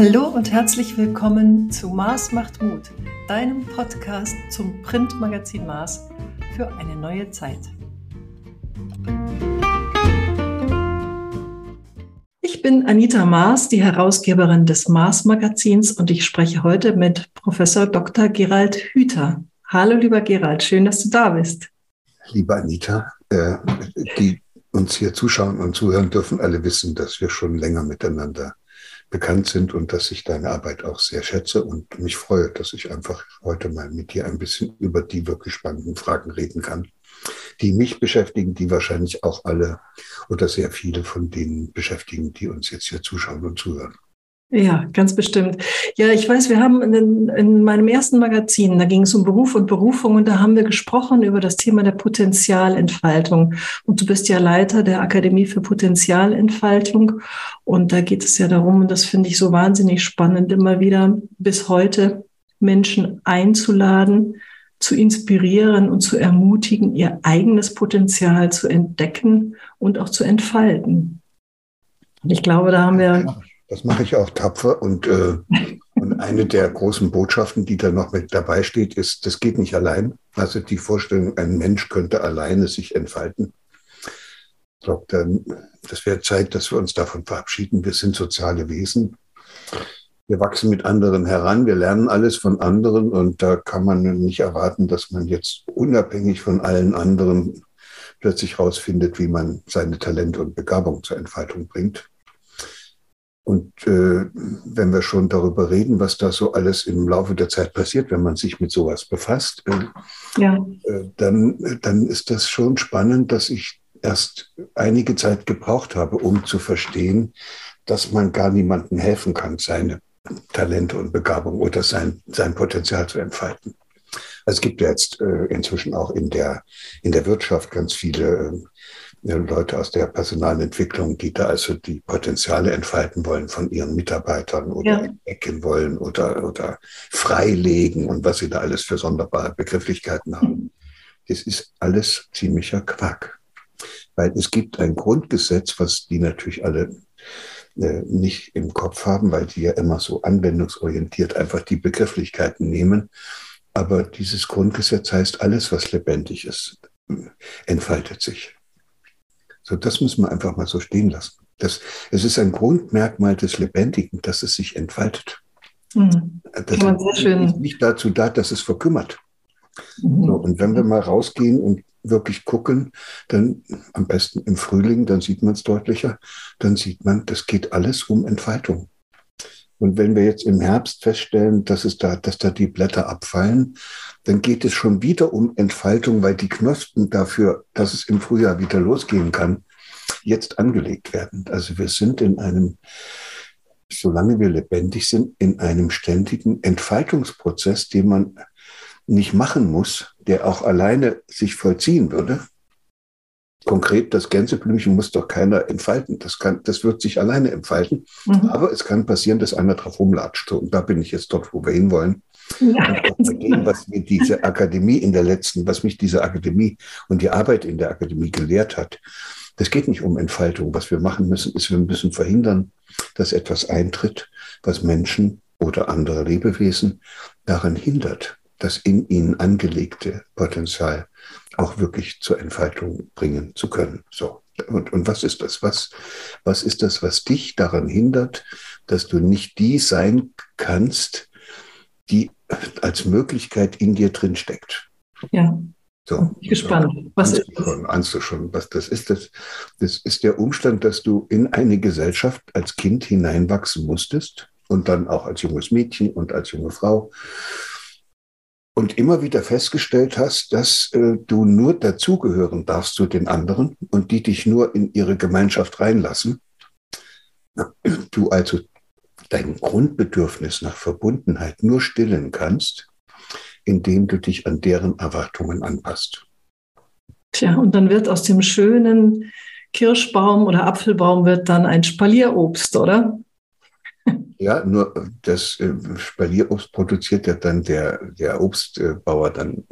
Hallo und herzlich willkommen zu Mars macht Mut, deinem Podcast zum Printmagazin Mars für eine neue Zeit. Ich bin Anita Maas, die Herausgeberin des Mars Magazins und ich spreche heute mit Professor Dr. Gerald Hüther. Hallo lieber Gerald, schön, dass du da bist. Liebe Anita, äh, die uns hier zuschauen und zuhören dürfen, alle wissen, dass wir schon länger miteinander bekannt sind und dass ich deine Arbeit auch sehr schätze und mich freue, dass ich einfach heute mal mit dir ein bisschen über die wirklich spannenden Fragen reden kann, die mich beschäftigen, die wahrscheinlich auch alle oder sehr viele von denen beschäftigen, die uns jetzt hier zuschauen und zuhören. Ja, ganz bestimmt. Ja, ich weiß, wir haben in, in, meinem ersten Magazin, da ging es um Beruf und Berufung und da haben wir gesprochen über das Thema der Potenzialentfaltung. Und du bist ja Leiter der Akademie für Potenzialentfaltung. Und da geht es ja darum, und das finde ich so wahnsinnig spannend, immer wieder bis heute Menschen einzuladen, zu inspirieren und zu ermutigen, ihr eigenes Potenzial zu entdecken und auch zu entfalten. Und ich glaube, da haben wir das mache ich auch tapfer. Und, äh, und eine der großen Botschaften, die da noch mit dabei steht, ist, das geht nicht allein. Also die Vorstellung, ein Mensch könnte alleine sich entfalten. Ich glaube, das wäre Zeit, dass wir uns davon verabschieden. Wir sind soziale Wesen. Wir wachsen mit anderen heran. Wir lernen alles von anderen. Und da kann man nicht erwarten, dass man jetzt unabhängig von allen anderen plötzlich herausfindet, wie man seine Talente und Begabung zur Entfaltung bringt. Und äh, wenn wir schon darüber reden, was da so alles im Laufe der Zeit passiert, wenn man sich mit sowas befasst, äh, ja. äh, dann, dann ist das schon spannend, dass ich erst einige Zeit gebraucht habe, um zu verstehen, dass man gar niemandem helfen kann, seine Talente und Begabung oder sein, sein Potenzial zu entfalten. Also es gibt ja jetzt äh, inzwischen auch in der, in der Wirtschaft ganz viele äh, Leute aus der Personalentwicklung, die da also die Potenziale entfalten wollen von ihren Mitarbeitern oder ja. entdecken wollen oder, oder freilegen und was sie da alles für sonderbare Begrifflichkeiten haben. Das ist alles ziemlicher Quark. Weil es gibt ein Grundgesetz, was die natürlich alle äh, nicht im Kopf haben, weil die ja immer so anwendungsorientiert einfach die Begrifflichkeiten nehmen. Aber dieses Grundgesetz heißt, alles, was lebendig ist, entfaltet sich. So, das müssen wir einfach mal so stehen lassen. Das, es ist ein Grundmerkmal des Lebendigen, dass es sich entfaltet. Mhm. Das ist nicht dazu da, dass es verkümmert. Mhm. So, und wenn wir mal rausgehen und wirklich gucken, dann am besten im Frühling, dann sieht man es deutlicher, dann sieht man, das geht alles um Entfaltung. Und wenn wir jetzt im Herbst feststellen, dass es da, dass da die Blätter abfallen, dann geht es schon wieder um Entfaltung, weil die Knospen dafür, dass es im Frühjahr wieder losgehen kann, jetzt angelegt werden. Also wir sind in einem, solange wir lebendig sind, in einem ständigen Entfaltungsprozess, den man nicht machen muss, der auch alleine sich vollziehen würde. Konkret, das Gänseblümchen muss doch keiner entfalten. Das, kann, das wird sich alleine entfalten. Mhm. Aber es kann passieren, dass einer drauf rumlatscht. Und da bin ich jetzt dort, wo wir hinwollen. Ja, dem, was mir diese Akademie in der letzten, was mich diese Akademie und die Arbeit in der Akademie gelehrt hat, das geht nicht um Entfaltung. Was wir machen müssen, ist, wir müssen verhindern, dass etwas eintritt, was Menschen oder andere Lebewesen daran hindert, das in ihnen angelegte Potenzial auch wirklich zur Entfaltung bringen zu können. So. Und, und was ist das? Was, was ist das, was dich daran hindert, dass du nicht die sein kannst, die als Möglichkeit in dir drin steckt. Ja. So, Bin ich gespannt. Was ist das? Schon, ahnst du schon, was das ist? Das, das ist der Umstand, dass du in eine Gesellschaft als Kind hineinwachsen musstest und dann auch als junges Mädchen und als junge Frau und immer wieder festgestellt hast, dass äh, du nur dazugehören darfst zu den anderen und die dich nur in ihre Gemeinschaft reinlassen. Du also dein Grundbedürfnis nach Verbundenheit nur stillen kannst, indem du dich an deren Erwartungen anpasst. Tja, und dann wird aus dem schönen Kirschbaum oder Apfelbaum wird dann ein Spalierobst, oder? Ja, nur das äh, Spalierobst produziert ja dann der, der Obstbauer dann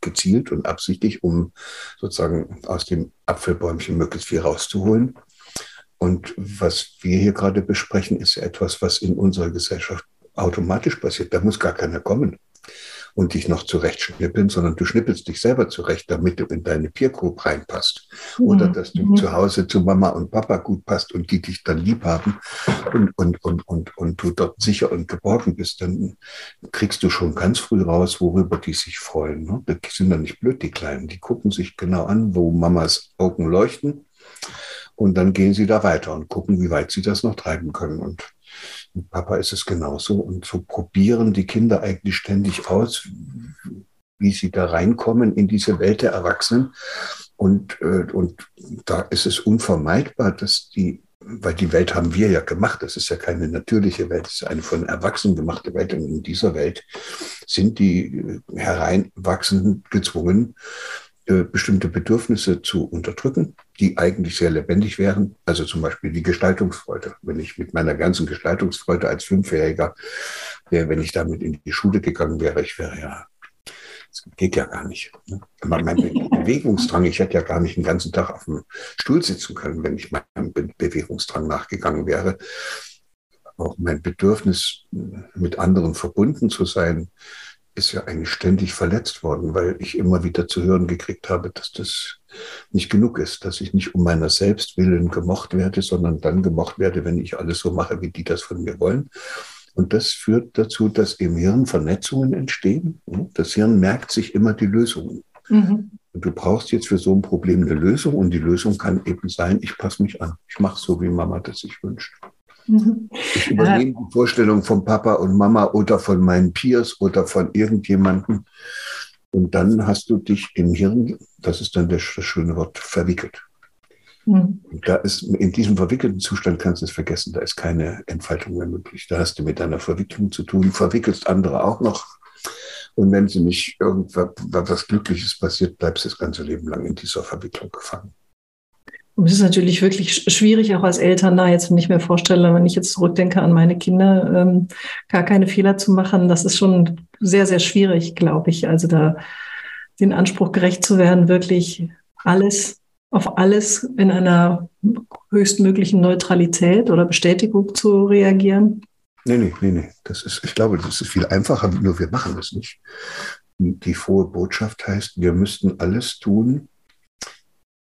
gezielt und absichtlich, um sozusagen aus dem Apfelbäumchen möglichst viel rauszuholen. Und was wir hier gerade besprechen, ist etwas, was in unserer Gesellschaft automatisch passiert. Da muss gar keiner kommen und dich noch zurechtschnippeln, sondern du schnippelst dich selber zurecht, damit du in deine Peer Group reinpasst. Oder mhm. dass du mhm. zu Hause zu Mama und Papa gut passt und die dich dann lieb haben und, und, und, und, und du dort sicher und geborgen bist, dann kriegst du schon ganz früh raus, worüber die sich freuen. Ne? Die sind dann nicht blöd, die Kleinen. Die gucken sich genau an, wo Mamas Augen leuchten. Und dann gehen sie da weiter und gucken, wie weit sie das noch treiben können. Und mit Papa ist es genauso. Und so probieren die Kinder eigentlich ständig aus, wie sie da reinkommen in diese Welt der Erwachsenen. Und, äh, und da ist es unvermeidbar, dass die, weil die Welt haben wir ja gemacht, das ist ja keine natürliche Welt, das ist eine von Erwachsenen gemachte Welt. Und in dieser Welt sind die Hereinwachsenden gezwungen, äh, bestimmte Bedürfnisse zu unterdrücken, die eigentlich sehr lebendig wären. Also zum Beispiel die Gestaltungsfreude. Wenn ich mit meiner ganzen Gestaltungsfreude als Fünfjähriger, wäre, wenn ich damit in die Schule gegangen wäre, ich wäre ja, das geht ja gar nicht. Ne? Mein Bewegungsdrang, ich hätte ja gar nicht den ganzen Tag auf dem Stuhl sitzen können, wenn ich meinem Bewegungsdrang nachgegangen wäre. Auch mein Bedürfnis, mit anderen verbunden zu sein, ist ja eigentlich ständig verletzt worden, weil ich immer wieder zu hören gekriegt habe, dass das nicht genug ist, dass ich nicht um meiner selbst willen gemocht werde, sondern dann gemocht werde, wenn ich alles so mache, wie die das von mir wollen. Und das führt dazu, dass im Hirn Vernetzungen entstehen. Das Hirn merkt sich immer die Lösungen. Mhm. Und du brauchst jetzt für so ein Problem eine Lösung und die Lösung kann eben sein, ich passe mich an. Ich mache so, wie Mama das sich wünscht. Mhm. Ich übernehme die Vorstellung von Papa und Mama oder von meinen Peers oder von irgendjemandem. Und dann hast du dich im Hirn, das ist dann das, schöne Wort, verwickelt. Mhm. Da ist, in diesem verwickelten Zustand kannst du es vergessen, da ist keine Entfaltung mehr möglich. Da hast du mit deiner Verwicklung zu tun, verwickelst andere auch noch. Und wenn sie nicht irgendwas Glückliches passiert, bleibst du das ganze Leben lang in dieser Verwicklung gefangen. Und es ist natürlich wirklich schwierig, auch als Eltern da jetzt, wenn ich mir vorstelle, wenn ich jetzt zurückdenke an meine Kinder, ähm, gar keine Fehler zu machen, das ist schon sehr, sehr schwierig, glaube ich. Also da den Anspruch gerecht zu werden, wirklich alles auf alles in einer höchstmöglichen Neutralität oder Bestätigung zu reagieren? Nee, nee, nee, nee. Das ist, ich glaube, das ist viel einfacher, nur wir machen das nicht. Die frohe Botschaft heißt, wir müssten alles tun,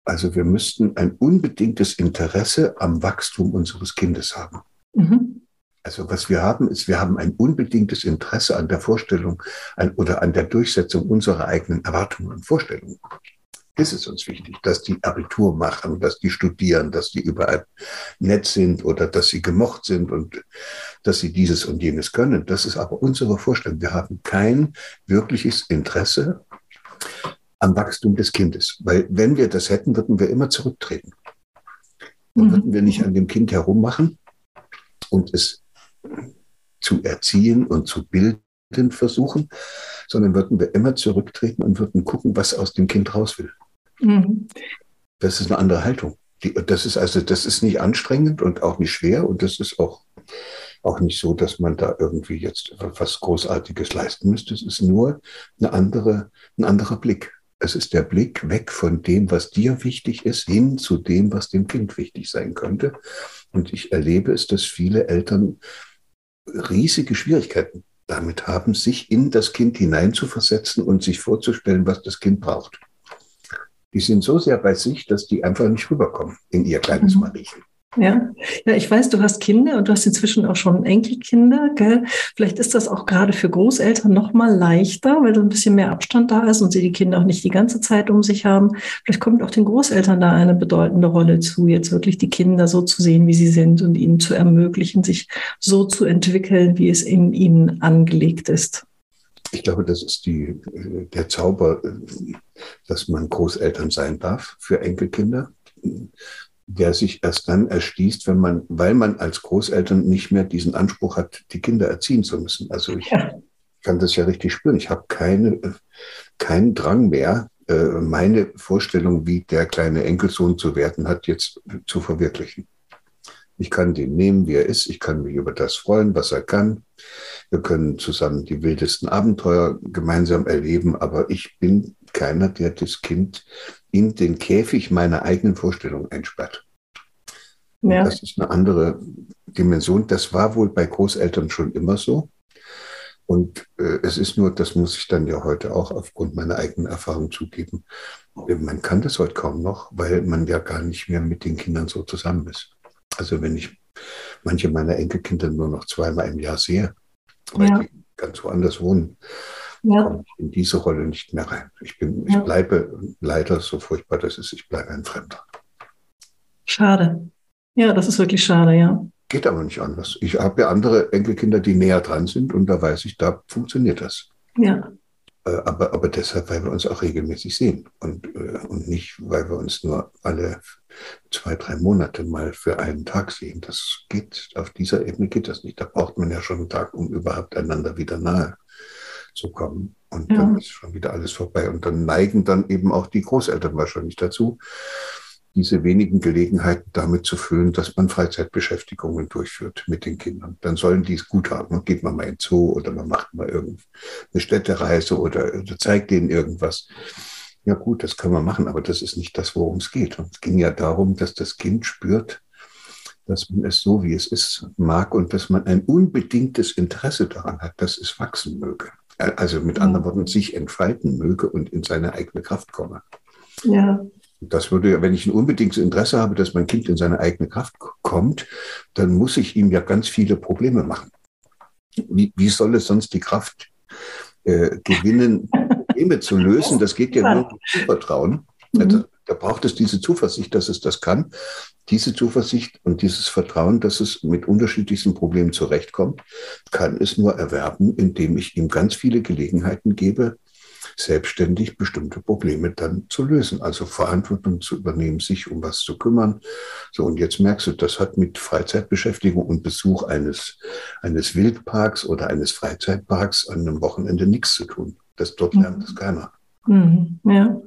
also wir müssten ein unbedingtes Interesse am Wachstum unseres Kindes haben. Mhm. Also was wir haben, ist, wir haben ein unbedingtes Interesse an der Vorstellung an, oder an der Durchsetzung unserer eigenen Erwartungen und Vorstellungen. Das ist uns wichtig, dass die Abitur machen, dass die studieren, dass die überall nett sind oder dass sie gemocht sind und dass sie dieses und jenes können. Das ist aber unsere Vorstellung. Wir haben kein wirkliches Interesse am Wachstum des Kindes. Weil wenn wir das hätten, würden wir immer zurücktreten. Dann mhm. würden wir nicht an dem Kind herummachen und es zu erziehen und zu bilden versuchen, sondern würden wir immer zurücktreten und würden gucken, was aus dem Kind raus will. Mhm. Das ist eine andere Haltung. Die, das ist also, das ist nicht anstrengend und auch nicht schwer und das ist auch, auch nicht so, dass man da irgendwie jetzt was Großartiges leisten müsste. Es ist nur eine andere, ein anderer Blick. Es ist der Blick weg von dem, was dir wichtig ist, hin zu dem, was dem Kind wichtig sein könnte. Und ich erlebe es, dass viele Eltern riesige Schwierigkeiten damit haben, sich in das Kind hineinzuversetzen und sich vorzustellen, was das Kind braucht. Die sind so sehr bei sich, dass die einfach nicht rüberkommen in ihr kleines mhm. Mariechen. Ja. ja, ich weiß, du hast Kinder und du hast inzwischen auch schon Enkelkinder. Gell? Vielleicht ist das auch gerade für Großeltern noch mal leichter, weil so ein bisschen mehr Abstand da ist und sie die Kinder auch nicht die ganze Zeit um sich haben. Vielleicht kommt auch den Großeltern da eine bedeutende Rolle zu, jetzt wirklich die Kinder so zu sehen, wie sie sind und ihnen zu ermöglichen, sich so zu entwickeln, wie es in ihnen angelegt ist. Ich glaube, das ist die, der Zauber, dass man Großeltern sein darf für Enkelkinder der sich erst dann erschließt, wenn man, weil man als Großeltern nicht mehr diesen Anspruch hat, die Kinder erziehen zu müssen. Also ich ja. kann das ja richtig spüren. Ich habe keine, keinen Drang mehr, äh, meine Vorstellung, wie der kleine Enkelsohn zu werden hat, jetzt zu verwirklichen. Ich kann den nehmen, wie er ist. Ich kann mich über das freuen, was er kann. Wir können zusammen die wildesten Abenteuer gemeinsam erleben, aber ich bin keiner, der das Kind in den Käfig meiner eigenen Vorstellung einsperrt. Ja. Das ist eine andere Dimension. Das war wohl bei Großeltern schon immer so. Und äh, es ist nur, das muss ich dann ja heute auch aufgrund meiner eigenen Erfahrung zugeben, man kann das heute kaum noch, weil man ja gar nicht mehr mit den Kindern so zusammen ist. Also wenn ich manche meiner Enkelkinder nur noch zweimal im Jahr sehe, weil ja. die ganz woanders wohnen, ja. komme ich in diese Rolle nicht mehr rein. Ich, bin, ja. ich bleibe leider, so furchtbar das ist, ich bleibe ein Fremder. Schade. Ja, das ist wirklich schade, ja. Geht aber nicht anders. Ich habe ja andere Enkelkinder, die näher dran sind und da weiß ich, da funktioniert das. Ja. Äh, aber, aber deshalb, weil wir uns auch regelmäßig sehen und, äh, und nicht, weil wir uns nur alle zwei, drei Monate mal für einen Tag sehen. Das geht, auf dieser Ebene geht das nicht. Da braucht man ja schon einen Tag, um überhaupt einander wieder nahe zu kommen. Und ja. dann ist schon wieder alles vorbei. Und dann neigen dann eben auch die Großeltern wahrscheinlich dazu, diese wenigen Gelegenheiten damit zu füllen, dass man Freizeitbeschäftigungen durchführt mit den Kindern. Dann sollen die es gut haben. Dann geht man mal in den Zoo oder man macht mal irgendeine Städtereise oder, oder zeigt denen irgendwas. Ja gut, das kann man machen, aber das ist nicht das, worum es geht. Und es ging ja darum, dass das Kind spürt, dass man es so, wie es ist, mag und dass man ein unbedingtes Interesse daran hat, dass es wachsen möge. Also mit anderen Worten, sich entfalten möge und in seine eigene Kraft komme. Ja. Das würde, wenn ich ein unbedingtes Interesse habe, dass mein Kind in seine eigene Kraft kommt, dann muss ich ihm ja ganz viele Probleme machen. Wie, wie soll es sonst die Kraft äh, gewinnen, Probleme zu lösen? Das geht ja nur mit Zuvertrauen. Mhm. Also, da braucht es diese Zuversicht, dass es das kann. Diese Zuversicht und dieses Vertrauen, dass es mit unterschiedlichsten Problemen zurechtkommt, kann es nur erwerben, indem ich ihm ganz viele Gelegenheiten gebe, selbstständig bestimmte Probleme dann zu lösen, also Verantwortung zu übernehmen, sich um was zu kümmern. So, und jetzt merkst du, das hat mit Freizeitbeschäftigung und Besuch eines, eines Wildparks oder eines Freizeitparks an einem Wochenende nichts zu tun. Das, dort lernt mhm. das keiner. Mhm. Ja.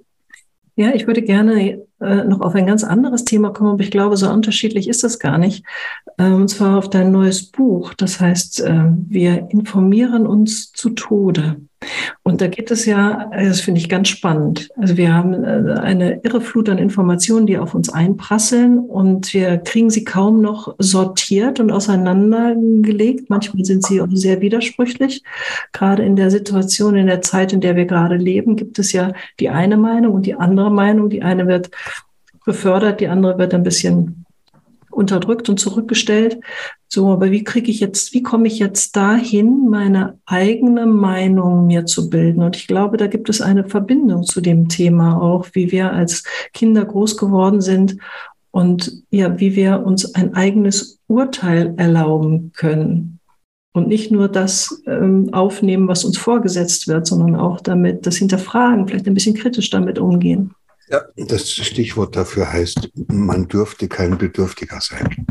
Ja, ich würde gerne äh, noch auf ein ganz anderes Thema kommen, aber ich glaube, so unterschiedlich ist das gar nicht. Ähm, und zwar auf dein neues Buch. Das heißt, äh, wir informieren uns zu Tode. Und da geht es ja, das finde ich ganz spannend. Also wir haben äh, eine irre Flut an Informationen, die auf uns einprasseln und wir kriegen sie kaum noch sortiert und auseinandergelegt. Manchmal sind sie auch sehr widersprüchlich. Gerade in der Situation, in der Zeit, in der wir gerade leben, gibt es ja die eine Meinung und die andere Meinung. Die eine wird befördert, die andere wird ein bisschen unterdrückt und zurückgestellt. So, aber wie kriege ich jetzt, wie komme ich jetzt dahin, meine eigene Meinung mir zu bilden? Und ich glaube, da gibt es eine Verbindung zu dem Thema auch, wie wir als Kinder groß geworden sind und ja, wie wir uns ein eigenes Urteil erlauben können. Und nicht nur das ähm, aufnehmen, was uns vorgesetzt wird, sondern auch damit das hinterfragen, vielleicht ein bisschen kritisch damit umgehen. Ja, das Stichwort dafür heißt, man dürfte kein Bedürftiger sein.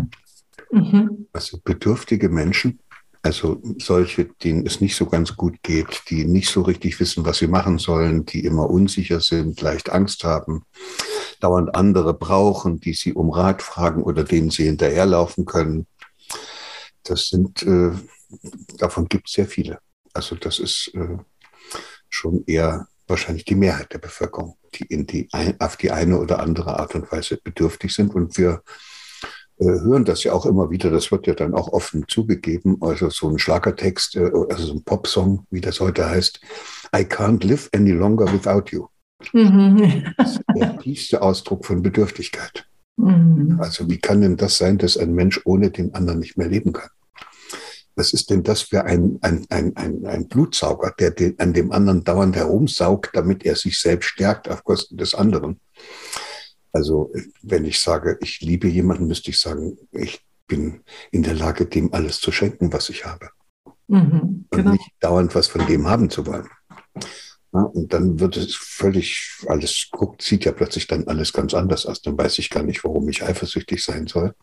Mhm. Also bedürftige Menschen, also solche, denen es nicht so ganz gut geht, die nicht so richtig wissen, was sie machen sollen, die immer unsicher sind, leicht Angst haben, dauernd andere brauchen, die sie um Rat fragen oder denen sie hinterherlaufen können. Das sind, äh, davon gibt es sehr viele. Also das ist äh, schon eher wahrscheinlich die Mehrheit der Bevölkerung, die, in die auf die eine oder andere Art und Weise bedürftig sind. Und wir äh, hören das ja auch immer wieder, das wird ja dann auch offen zugegeben, also so ein Schlagertext, äh, also so ein Popsong, wie das heute heißt, I can't live any longer without you. Mhm. Das ist der tiefste Ausdruck von Bedürftigkeit. Mhm. Also wie kann denn das sein, dass ein Mensch ohne den anderen nicht mehr leben kann? Was ist denn das für ein, ein, ein, ein, ein Blutsauger, der den, an dem anderen dauernd herumsaugt, damit er sich selbst stärkt auf Kosten des anderen? Also wenn ich sage, ich liebe jemanden, müsste ich sagen, ich bin in der Lage, dem alles zu schenken, was ich habe. Mhm, genau. Und nicht dauernd was von dem haben zu wollen. Ja, und dann wird es völlig, alles guckt, sieht ja plötzlich dann alles ganz anders aus. Dann weiß ich gar nicht, warum ich eifersüchtig sein soll.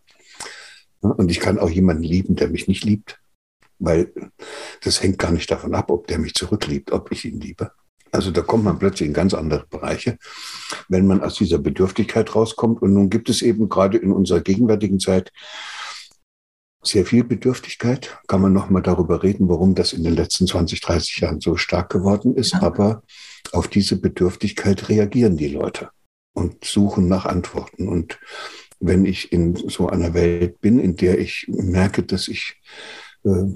Ja, und ich kann auch jemanden lieben, der mich nicht liebt weil das hängt gar nicht davon ab, ob der mich zurückliebt, ob ich ihn liebe. Also da kommt man plötzlich in ganz andere Bereiche, wenn man aus dieser Bedürftigkeit rauskommt. Und nun gibt es eben gerade in unserer gegenwärtigen Zeit sehr viel Bedürftigkeit. Kann man noch mal darüber reden, warum das in den letzten 20, 30 Jahren so stark geworden ist. Ja. Aber auf diese Bedürftigkeit reagieren die Leute und suchen nach Antworten. Und wenn ich in so einer Welt bin, in der ich merke, dass ich äh,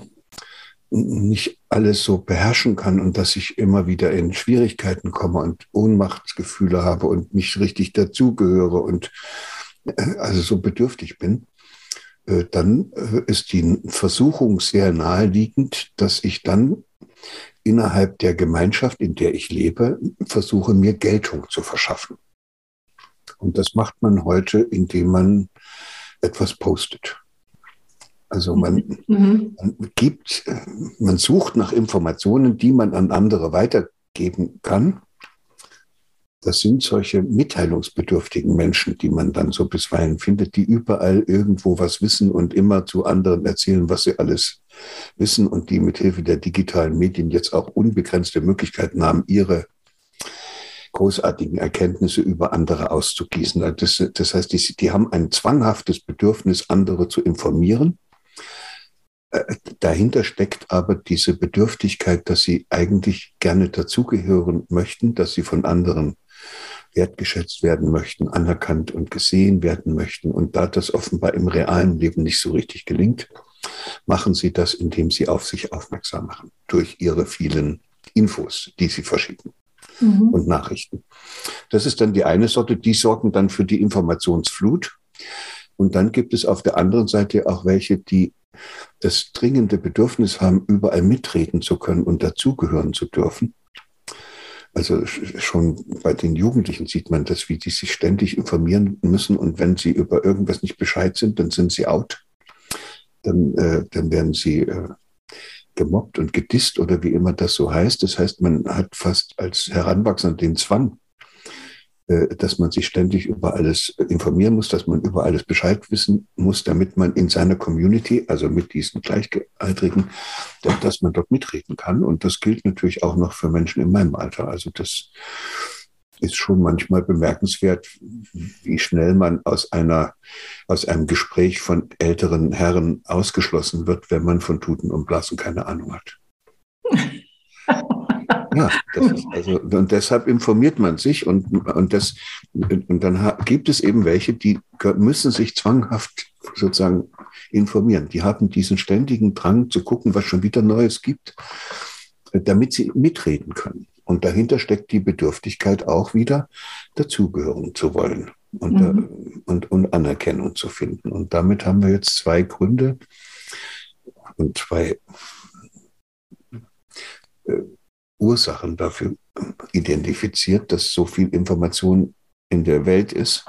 nicht alles so beherrschen kann und dass ich immer wieder in Schwierigkeiten komme und Ohnmachtsgefühle habe und nicht richtig dazugehöre und äh, also so bedürftig bin, äh, dann äh, ist die Versuchung sehr naheliegend, dass ich dann innerhalb der Gemeinschaft, in der ich lebe, versuche, mir Geltung zu verschaffen. Und das macht man heute, indem man etwas postet. Also man, mhm. man, gibt, man sucht nach Informationen, die man an andere weitergeben kann. Das sind solche mitteilungsbedürftigen Menschen, die man dann so bisweilen findet, die überall irgendwo was wissen und immer zu anderen erzählen, was sie alles wissen und die mit Hilfe der digitalen Medien jetzt auch unbegrenzte Möglichkeiten haben, ihre großartigen Erkenntnisse über andere auszugießen. Das, das heißt, die, die haben ein zwanghaftes Bedürfnis, andere zu informieren. Äh, dahinter steckt aber diese Bedürftigkeit, dass sie eigentlich gerne dazugehören möchten, dass sie von anderen wertgeschätzt werden möchten, anerkannt und gesehen werden möchten. Und da das offenbar im realen Leben nicht so richtig gelingt, machen sie das, indem sie auf sich aufmerksam machen, durch ihre vielen Infos, die sie verschicken mhm. und Nachrichten. Das ist dann die eine Sorte, die sorgen dann für die Informationsflut. Und dann gibt es auf der anderen Seite auch welche, die das dringende Bedürfnis haben, überall mitreden zu können und dazugehören zu dürfen. Also schon bei den Jugendlichen sieht man das, wie die sich ständig informieren müssen und wenn sie über irgendwas nicht Bescheid sind, dann sind sie out. Dann, äh, dann werden sie äh, gemobbt und gedisst oder wie immer das so heißt. Das heißt, man hat fast als Heranwachsender den Zwang, dass man sich ständig über alles informieren muss, dass man über alles Bescheid wissen muss, damit man in seiner Community, also mit diesen Gleichaltrigen, dass man dort mitreden kann. Und das gilt natürlich auch noch für Menschen in meinem Alter. Also das ist schon manchmal bemerkenswert, wie schnell man aus einer, aus einem Gespräch von älteren Herren ausgeschlossen wird, wenn man von Tuten und Blasen keine Ahnung hat. Ja, also, und deshalb informiert man sich und, und, das, und dann gibt es eben welche, die müssen sich zwanghaft sozusagen informieren. Die haben diesen ständigen Drang zu gucken, was schon wieder Neues gibt, damit sie mitreden können. Und dahinter steckt die Bedürftigkeit auch wieder, dazugehören zu wollen und, mhm. und, und Anerkennung zu finden. Und damit haben wir jetzt zwei Gründe und zwei äh, Ursachen dafür identifiziert, dass so viel Information in der Welt ist.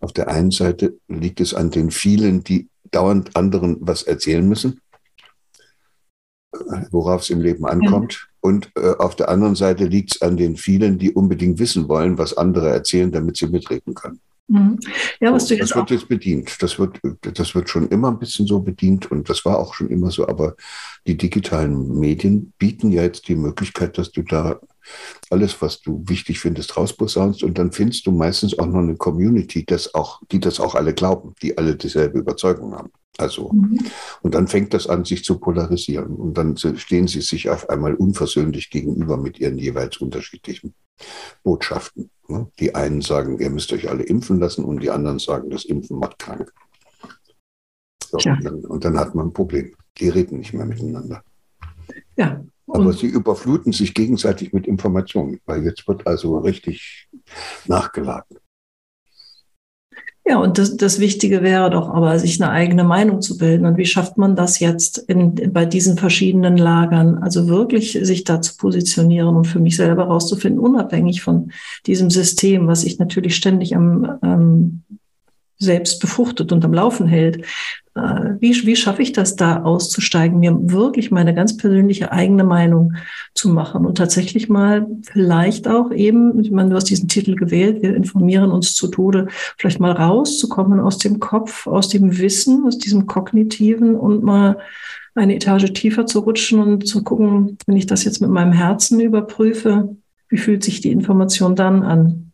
Auf der einen Seite liegt es an den vielen, die dauernd anderen was erzählen müssen, worauf es im Leben ankommt. Und äh, auf der anderen Seite liegt es an den vielen, die unbedingt wissen wollen, was andere erzählen, damit sie mitreden können. Mhm. Ja, was du jetzt das wird jetzt bedient. Das wird, das wird schon immer ein bisschen so bedient und das war auch schon immer so. Aber die digitalen Medien bieten ja jetzt die Möglichkeit, dass du da alles, was du wichtig findest, rausposaunst und dann findest du meistens auch noch eine Community, das auch, die das auch alle glauben, die alle dieselbe Überzeugung haben. Also, mhm. und dann fängt das an, sich zu polarisieren. Und dann stehen sie sich auf einmal unversöhnlich gegenüber mit ihren jeweils unterschiedlichen Botschaften. Ne? Die einen sagen, ihr müsst euch alle impfen lassen und die anderen sagen, das Impfen macht krank. So, ja. und, dann, und, dann, hat man ein Problem. Die reden nicht mehr miteinander. Ja. Aber sie überfluten sich gegenseitig mit Informationen, weil jetzt wird also richtig nachgeladen. Ja, und das, das Wichtige wäre doch aber, sich eine eigene Meinung zu bilden. Und wie schafft man das jetzt in, bei diesen verschiedenen Lagern? Also wirklich sich da zu positionieren und für mich selber rauszufinden, unabhängig von diesem System, was ich natürlich ständig am ähm, selbst befruchtet und am Laufen hält. Äh, wie, wie schaffe ich das da auszusteigen, mir wirklich meine ganz persönliche eigene Meinung zu machen und tatsächlich mal vielleicht auch eben, ich meine, du hast diesen Titel gewählt, wir informieren uns zu Tode, vielleicht mal rauszukommen aus dem Kopf, aus dem Wissen, aus diesem Kognitiven und mal eine Etage tiefer zu rutschen und zu gucken, wenn ich das jetzt mit meinem Herzen überprüfe, wie fühlt sich die Information dann an?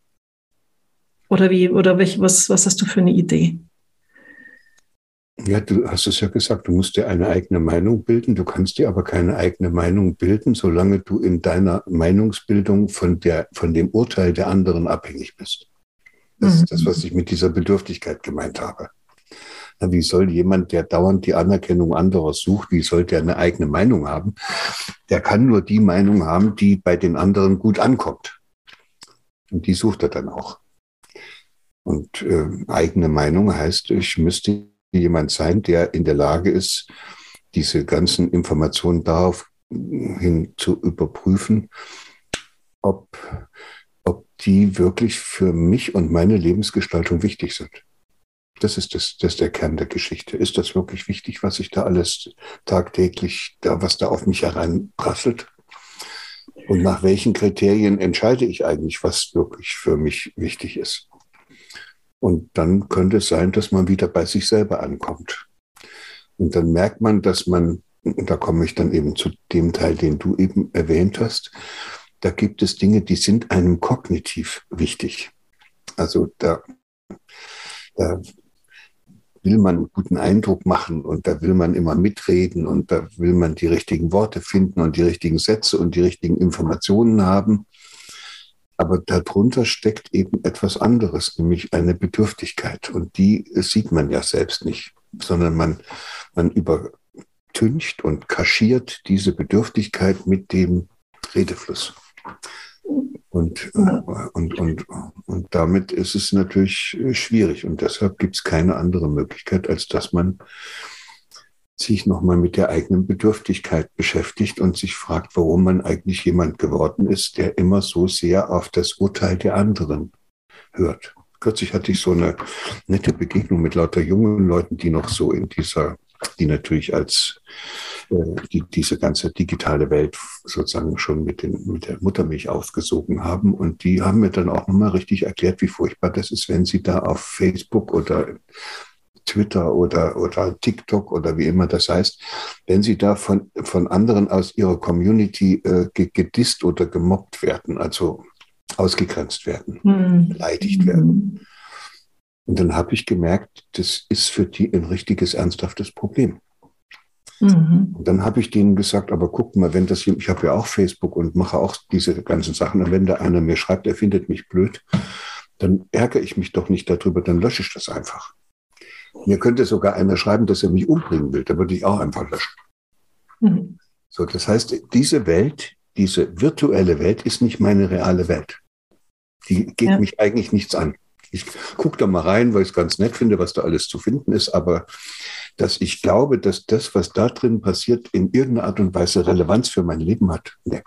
Oder wie, oder welch, was, was hast du für eine Idee? Ja, du hast es ja gesagt, du musst dir eine eigene Meinung bilden. Du kannst dir aber keine eigene Meinung bilden, solange du in deiner Meinungsbildung von, der, von dem Urteil der anderen abhängig bist. Das ist das, was ich mit dieser Bedürftigkeit gemeint habe. Wie soll jemand, der dauernd die Anerkennung anderer sucht, wie soll der eine eigene Meinung haben? Der kann nur die Meinung haben, die bei den anderen gut ankommt. Und die sucht er dann auch. Und äh, eigene Meinung heißt, ich müsste jemand sein, der in der Lage ist, diese ganzen Informationen darauf hin zu überprüfen, ob, ob die wirklich für mich und meine Lebensgestaltung wichtig sind. Das ist, das, das ist der Kern der Geschichte. Ist das wirklich wichtig, was ich da alles tagtäglich, da, was da auf mich hereinprasselt? Und nach welchen Kriterien entscheide ich eigentlich, was wirklich für mich wichtig ist? Und dann könnte es sein, dass man wieder bei sich selber ankommt. Und dann merkt man, dass man, da komme ich dann eben zu dem Teil, den du eben erwähnt hast, da gibt es Dinge, die sind einem kognitiv wichtig. Also da, da will man einen guten Eindruck machen und da will man immer mitreden und da will man die richtigen Worte finden und die richtigen Sätze und die richtigen Informationen haben. Aber darunter steckt eben etwas anderes, nämlich eine Bedürftigkeit. Und die sieht man ja selbst nicht, sondern man, man übertüncht und kaschiert diese Bedürftigkeit mit dem Redefluss. Und, und, und, und damit ist es natürlich schwierig. Und deshalb gibt es keine andere Möglichkeit, als dass man sich nochmal mit der eigenen Bedürftigkeit beschäftigt und sich fragt, warum man eigentlich jemand geworden ist, der immer so sehr auf das Urteil der anderen hört. Kürzlich hatte ich so eine nette Begegnung mit lauter jungen Leuten, die noch so in dieser, die natürlich als äh, die, diese ganze digitale Welt sozusagen schon mit, den, mit der Muttermilch aufgesogen haben. Und die haben mir dann auch nochmal richtig erklärt, wie furchtbar das ist, wenn sie da auf Facebook oder Twitter oder, oder TikTok oder wie immer das heißt, wenn sie da von, von anderen aus ihrer Community äh, gedisst oder gemobbt werden, also ausgegrenzt werden, mhm. beleidigt werden. Und dann habe ich gemerkt, das ist für die ein richtiges, ernsthaftes Problem. Mhm. Und dann habe ich denen gesagt, aber guck mal, wenn das, ich habe ja auch Facebook und mache auch diese ganzen Sachen, und wenn da einer mir schreibt, er findet mich blöd, dann ärgere ich mich doch nicht darüber, dann lösche ich das einfach. Mir könnte sogar einer schreiben, dass er mich umbringen will. Da würde ich auch einfach löschen. Mhm. So, das heißt, diese Welt, diese virtuelle Welt ist nicht meine reale Welt. Die geht ja. mich eigentlich nichts an. Ich gucke da mal rein, weil ich es ganz nett finde, was da alles zu finden ist, aber dass ich glaube, dass das, was da drin passiert, in irgendeiner Art und Weise Relevanz für mein Leben hat. Nee.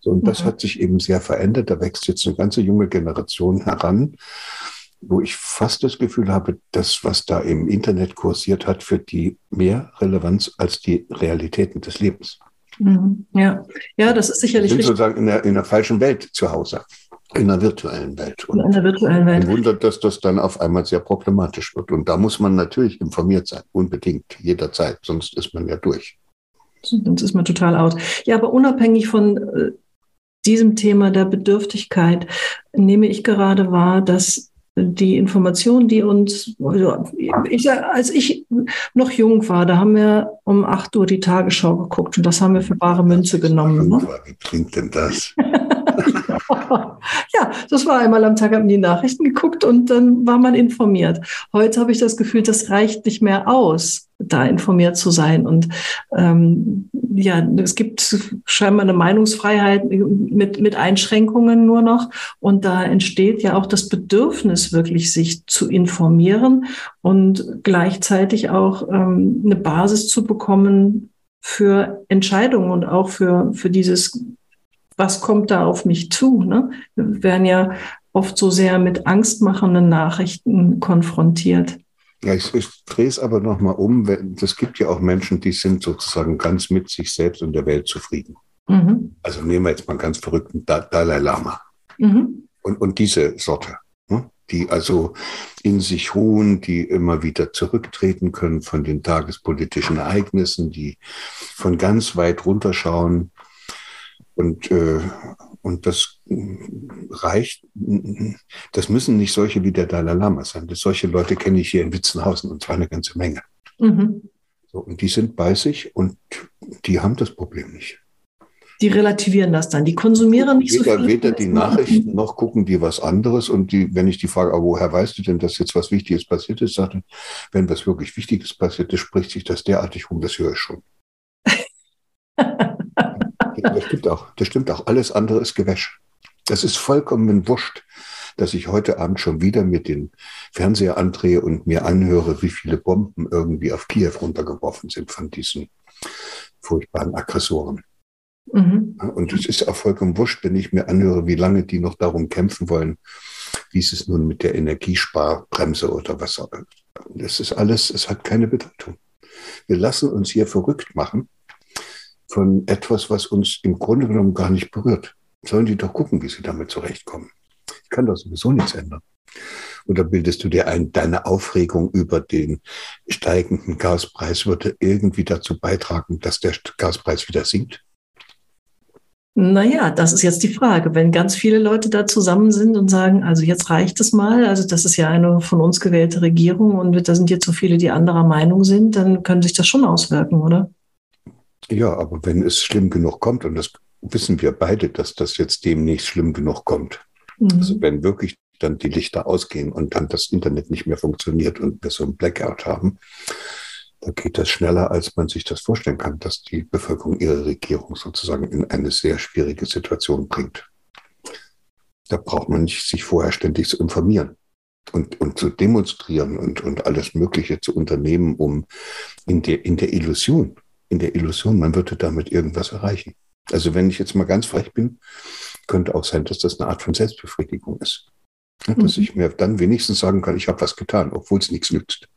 So, und das mhm. hat sich eben sehr verändert. Da wächst jetzt eine ganze junge Generation heran, wo ich fast das Gefühl habe, das, was da im Internet kursiert, hat für die mehr Relevanz als die Realitäten des Lebens. Mhm. Ja, ja, das ist sicherlich. Wir sind sozusagen in der, in der falschen Welt zu Hause, in der virtuellen Welt. Und in der virtuellen Welt. wundert, dass das dann auf einmal sehr problematisch wird. Und da muss man natürlich informiert sein, unbedingt, jederzeit, sonst ist man ja durch. Sonst ist man total out. Ja, aber unabhängig von äh, diesem Thema der Bedürftigkeit nehme ich gerade wahr, dass die Informationen, die uns, also ich, als ich noch jung war, da haben wir um 8 Uhr die Tagesschau geguckt und das haben wir für bare Münze genommen. Ne? Wie klingt denn das? ja, das war einmal am Tag, haben die Nachrichten geguckt und dann war man informiert. Heute habe ich das Gefühl, das reicht nicht mehr aus, da informiert zu sein. Und ähm, ja, es gibt scheinbar eine Meinungsfreiheit mit, mit Einschränkungen nur noch. Und da entsteht ja auch das Bedürfnis, wirklich sich zu informieren und gleichzeitig auch ähm, eine Basis zu bekommen für Entscheidungen und auch für, für dieses was kommt da auf mich zu? Ne? Wir werden ja oft so sehr mit angstmachenden Nachrichten konfrontiert. Ja, ich, ich drehe es aber nochmal um. Es gibt ja auch Menschen, die sind sozusagen ganz mit sich selbst und der Welt zufrieden. Mhm. Also nehmen wir jetzt mal ganz verrückten Dalai Lama. Mhm. Und, und diese Sorte, ne? die also in sich ruhen, die immer wieder zurücktreten können von den tagespolitischen Ereignissen, die von ganz weit runterschauen und, äh, und das reicht, das müssen nicht solche wie der Dalai Lama sein. Das, solche Leute kenne ich hier in Witzenhausen und zwar eine ganze Menge. Mhm. So, und die sind bei sich und die haben das Problem nicht. Die relativieren das dann. Die konsumieren nicht weder, so viel. Weder die Nachrichten noch gucken die was anderes. Und die, wenn ich die frage, aber woher weißt du denn, dass jetzt was Wichtiges passiert ist, sagte, wenn was wirklich Wichtiges passiert ist, spricht sich das derartig rum, das höre ich schon. das stimmt auch. Das stimmt auch. Alles andere ist Gewäsch. Das ist vollkommen wurscht, dass ich heute Abend schon wieder mit den Fernseher andrehe und mir anhöre, wie viele Bomben irgendwie auf Kiew runtergeworfen sind von diesen furchtbaren Aggressoren. Mhm. Und es ist auch vollkommen wurscht, wenn ich mir anhöre, wie lange die noch darum kämpfen wollen, wie ist es nun mit der Energiesparbremse oder was auch immer. Das ist alles, es hat keine Bedeutung. Wir lassen uns hier verrückt machen von etwas, was uns im Grunde genommen gar nicht berührt. Sollen die doch gucken, wie sie damit zurechtkommen. Ich kann doch sowieso nichts ändern. Oder bildest du dir ein, deine Aufregung über den steigenden Gaspreis würde irgendwie dazu beitragen, dass der Gaspreis wieder sinkt? Naja, das ist jetzt die Frage. Wenn ganz viele Leute da zusammen sind und sagen, also jetzt reicht es mal, also das ist ja eine von uns gewählte Regierung und da sind jetzt so viele, die anderer Meinung sind, dann können sich das schon auswirken, oder? Ja, aber wenn es schlimm genug kommt, und das wissen wir beide, dass das jetzt demnächst schlimm genug kommt, mhm. also wenn wirklich dann die Lichter ausgehen und dann das Internet nicht mehr funktioniert und wir so ein Blackout haben, da geht das schneller, als man sich das vorstellen kann, dass die Bevölkerung ihre Regierung sozusagen in eine sehr schwierige Situation bringt. Da braucht man nicht sich vorher ständig zu informieren und, und zu demonstrieren und, und alles Mögliche zu unternehmen, um in der, in der Illusion, in der Illusion, man würde damit irgendwas erreichen. Also wenn ich jetzt mal ganz frech bin, könnte auch sein, dass das eine Art von Selbstbefriedigung ist. Dass mhm. ich mir dann wenigstens sagen kann, ich habe was getan, obwohl es nichts nützt.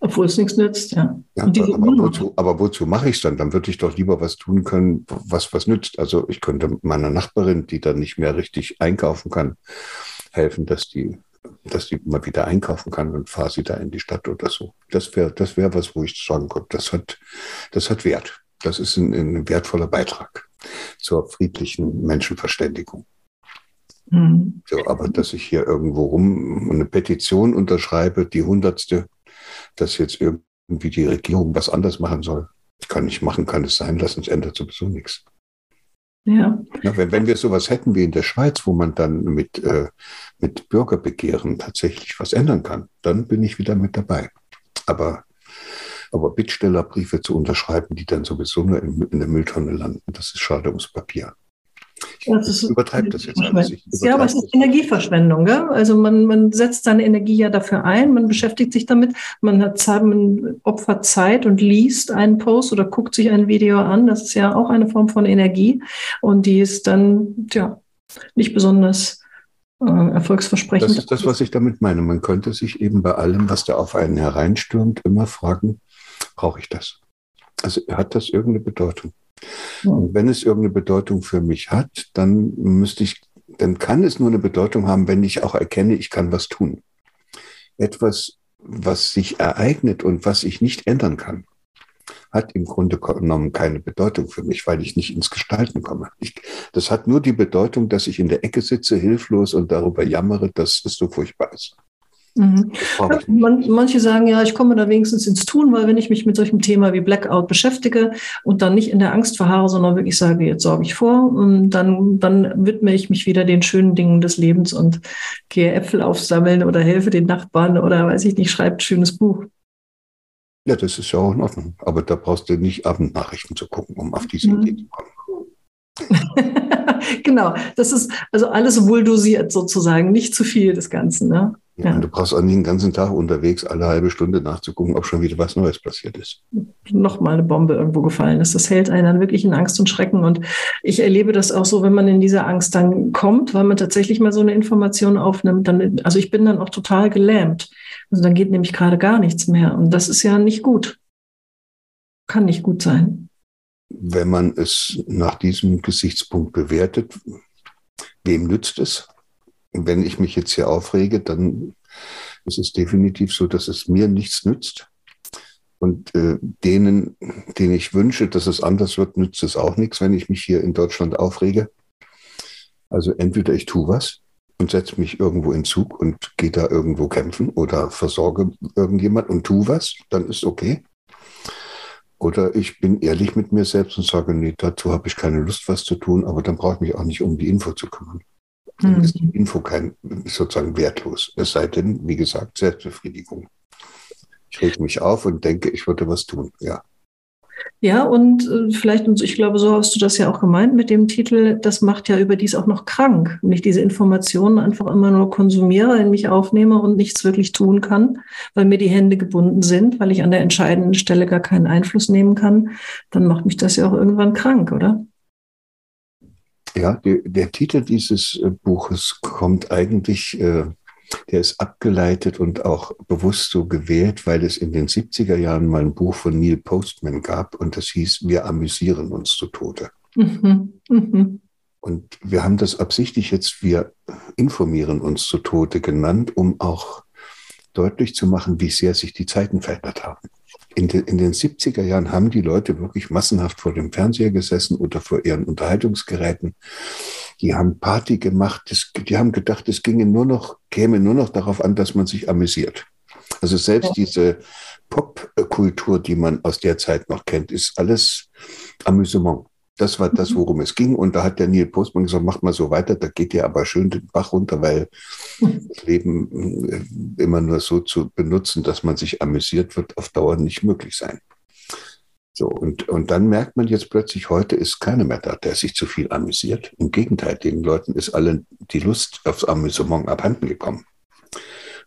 Obwohl es nichts nützt, ja. ja aber, aber, wozu, aber wozu mache ich es dann? Dann würde ich doch lieber was tun können, was was nützt. Also ich könnte meiner Nachbarin, die dann nicht mehr richtig einkaufen kann, helfen, dass die dass die mal wieder einkaufen kann und fahre sie da in die Stadt oder so. Das wäre das wäre was, wo ich sagen könnte, das hat, das hat Wert. Das ist ein, ein wertvoller Beitrag zur friedlichen Menschenverständigung. Mhm. So, aber dass ich hier irgendwo rum eine Petition unterschreibe, die hundertste, dass jetzt irgendwie die Regierung was anders machen soll, kann ich machen, kann es sein lassen, es ändert sowieso nichts. Ja. wenn, wenn wir sowas hätten wie in der Schweiz, wo man dann mit, äh, mit Bürgerbegehren tatsächlich was ändern kann, dann bin ich wieder mit dabei. Aber, aber Bittstellerbriefe zu unterschreiben, die dann sowieso nur in, in der Mülltonne landen, das ist schade ums Papier. Das ist, übertreibt das jetzt alles. Ja, aber es ist Energieverschwendung. Gell? Also man, man setzt seine Energie ja dafür ein, man beschäftigt sich damit, man, hat Zeit, man opfert Zeit und liest einen Post oder guckt sich ein Video an. Das ist ja auch eine Form von Energie und die ist dann ja nicht besonders äh, erfolgsversprechend. Das ist das, was ich damit meine. Man könnte sich eben bei allem, was da auf einen hereinstürmt, immer fragen, brauche ich das? Also hat das irgendeine Bedeutung? Und wenn es irgendeine Bedeutung für mich hat, dann müsste ich, dann kann es nur eine Bedeutung haben, wenn ich auch erkenne, ich kann was tun. Etwas, was sich ereignet und was ich nicht ändern kann, hat im Grunde genommen keine Bedeutung für mich, weil ich nicht ins Gestalten komme. Ich, das hat nur die Bedeutung, dass ich in der Ecke sitze, hilflos und darüber jammere, dass es so furchtbar ist. Mhm. Man, manche sagen ja, ich komme da wenigstens ins Tun, weil wenn ich mich mit solchem Thema wie Blackout beschäftige und dann nicht in der Angst verharre, sondern wirklich sage, jetzt sorge ich vor, und dann, dann widme ich mich wieder den schönen Dingen des Lebens und gehe Äpfel aufsammeln oder helfe den Nachbarn oder weiß ich nicht, schreibe ein schönes Buch. Ja, das ist ja auch in Ordnung. Aber da brauchst du nicht Abendnachrichten zu gucken, um auf diese mhm. Idee zu kommen. genau, das ist also alles wohl dosiert sozusagen, nicht zu viel des Ganzen. Ne? Ja. Und du brauchst auch nicht den ganzen Tag unterwegs alle halbe Stunde nachzugucken, ob schon wieder was Neues passiert ist. Nochmal eine Bombe irgendwo gefallen ist. Das hält einen dann wirklich in Angst und Schrecken. Und ich erlebe das auch so, wenn man in diese Angst dann kommt, weil man tatsächlich mal so eine Information aufnimmt. Dann, also ich bin dann auch total gelähmt. Also dann geht nämlich gerade gar nichts mehr. Und das ist ja nicht gut. Kann nicht gut sein. Wenn man es nach diesem Gesichtspunkt bewertet, wem nützt es? Wenn ich mich jetzt hier aufrege, dann ist es definitiv so, dass es mir nichts nützt. Und äh, denen, denen ich wünsche, dass es anders wird, nützt es auch nichts, wenn ich mich hier in Deutschland aufrege. Also entweder ich tue was und setze mich irgendwo in Zug und gehe da irgendwo kämpfen oder versorge irgendjemand und tue was, dann ist okay. Oder ich bin ehrlich mit mir selbst und sage, nee, dazu habe ich keine Lust, was zu tun, aber dann brauche ich mich auch nicht um die Info zu kümmern. Dann mhm. ist die Info kein, sozusagen wertlos. Es sei denn, wie gesagt, Selbstbefriedigung. Ich reg mich auf und denke, ich würde was tun, ja. Ja, und äh, vielleicht, und ich glaube, so hast du das ja auch gemeint mit dem Titel, das macht ja überdies auch noch krank, wenn ich diese Informationen einfach immer nur konsumiere, in mich aufnehme und nichts wirklich tun kann, weil mir die Hände gebunden sind, weil ich an der entscheidenden Stelle gar keinen Einfluss nehmen kann, dann macht mich das ja auch irgendwann krank, oder? Ja, die, der Titel dieses äh, Buches kommt eigentlich äh, der ist abgeleitet und auch bewusst so gewählt, weil es in den 70er Jahren mal ein Buch von Neil Postman gab und das hieß Wir amüsieren uns zu Tode. Mhm. Mhm. Und wir haben das absichtlich jetzt Wir informieren uns zu Tode genannt, um auch deutlich zu machen, wie sehr sich die Zeiten verändert haben. In, de, in, den 70er Jahren haben die Leute wirklich massenhaft vor dem Fernseher gesessen oder vor ihren Unterhaltungsgeräten die haben Party gemacht, das, die haben gedacht, es ginge nur noch, käme nur noch darauf an, dass man sich amüsiert. Also selbst diese Popkultur, die man aus der Zeit noch kennt, ist alles Amüsement. Das war das, worum es ging. Und da hat der Neil Postman gesagt, macht mal so weiter, da geht ihr aber schön den Bach runter, weil das Leben äh, immer nur so zu benutzen, dass man sich amüsiert, wird auf Dauer nicht möglich sein. So, und, und dann merkt man jetzt plötzlich, heute ist keiner mehr da, der sich zu viel amüsiert. Im Gegenteil, den Leuten ist alle die Lust aufs Amüsement abhanden gekommen.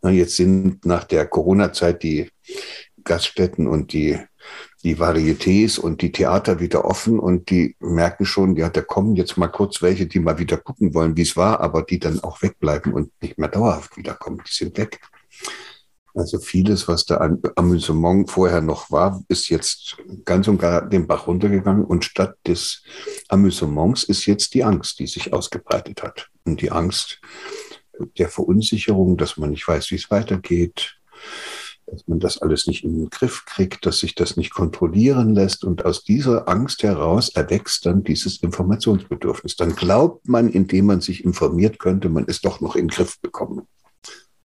Na, jetzt sind nach der Corona-Zeit die Gaststätten und die, die Varietés und die Theater wieder offen und die merken schon, ja, da kommen jetzt mal kurz welche, die mal wieder gucken wollen, wie es war, aber die dann auch wegbleiben und nicht mehr dauerhaft wiederkommen. Die sind weg. Also vieles, was da an Amüsement vorher noch war, ist jetzt ganz und gar den Bach runtergegangen und statt des Amüsements ist jetzt die Angst, die sich ausgebreitet hat. Und die Angst der Verunsicherung, dass man nicht weiß, wie es weitergeht, dass man das alles nicht in den Griff kriegt, dass sich das nicht kontrollieren lässt. Und aus dieser Angst heraus erwächst dann dieses Informationsbedürfnis. Dann glaubt man, indem man sich informiert, könnte man es doch noch in den Griff bekommen.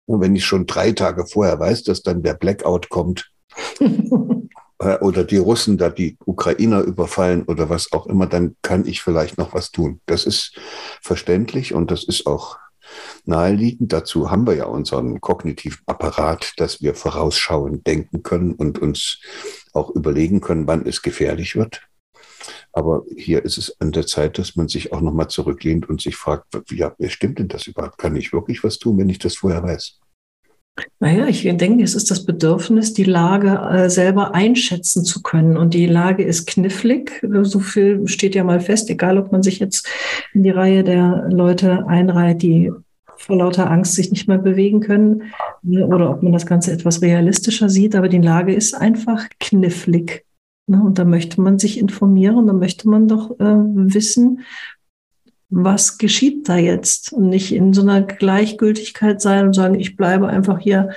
Und wenn ich schon drei Tage vorher weiß, dass dann der Blackout kommt äh, oder die Russen da die Ukrainer überfallen oder was auch immer, dann kann ich vielleicht noch was tun. Das ist verständlich und das ist auch naheliegend. Dazu haben wir ja unseren kognitiven Apparat, dass wir vorausschauend denken können und uns auch überlegen können, wann es gefährlich wird. Aber hier ist es an der Zeit, dass man sich auch nochmal zurücklehnt und sich fragt, ja, stimmt denn das überhaupt? Kann ich wirklich was tun, wenn ich das vorher weiß? Naja, ich denke, es ist das Bedürfnis, die Lage äh, selber einschätzen zu können. Und die Lage ist knifflig. So viel steht ja mal fest, egal ob man sich jetzt in die Reihe der Leute einreiht, die vor lauter Angst sich nicht mehr bewegen können ne, oder ob man das Ganze etwas realistischer sieht. Aber die Lage ist einfach knifflig. Ne? Und da möchte man sich informieren, da möchte man doch äh, wissen, was geschieht da jetzt und nicht in so einer Gleichgültigkeit sein und sagen, ich bleibe einfach hier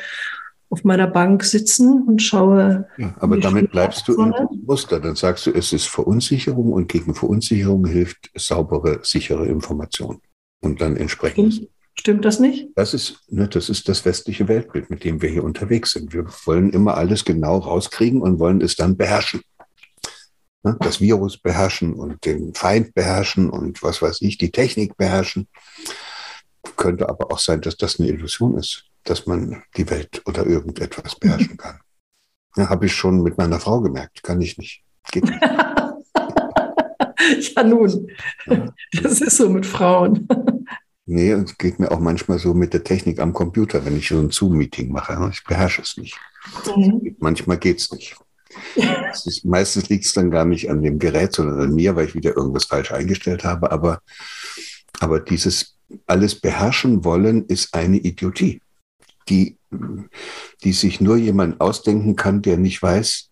auf meiner Bank sitzen und schaue. Ja, aber damit bleibst du im Muster. Dann sagst du, es ist Verunsicherung und gegen Verunsicherung hilft saubere, sichere Information. Und dann entsprechend. Stimmt, Stimmt das nicht? Das ist, ne, das ist das westliche Weltbild, mit dem wir hier unterwegs sind. Wir wollen immer alles genau rauskriegen und wollen es dann beherrschen. Ne? Das Virus beherrschen und den Feind beherrschen und was weiß ich, die Technik beherrschen. Könnte aber auch sein, dass das eine Illusion ist, dass man die Welt oder irgendetwas beherrschen kann. Ja, Habe ich schon mit meiner Frau gemerkt. Kann ich nicht. Geht nicht. ja, nun. Ja. Das ist so mit Frauen. Nee, es geht mir auch manchmal so mit der Technik am Computer, wenn ich so ein Zoom-Meeting mache. Ich beherrsche es nicht. Mhm. Manchmal geht es nicht. Ist, meistens liegt es dann gar nicht an dem Gerät, sondern an mir, weil ich wieder irgendwas falsch eingestellt habe. Aber, aber dieses alles beherrschen wollen ist eine Idiotie, die, die sich nur jemand ausdenken kann, der nicht weiß,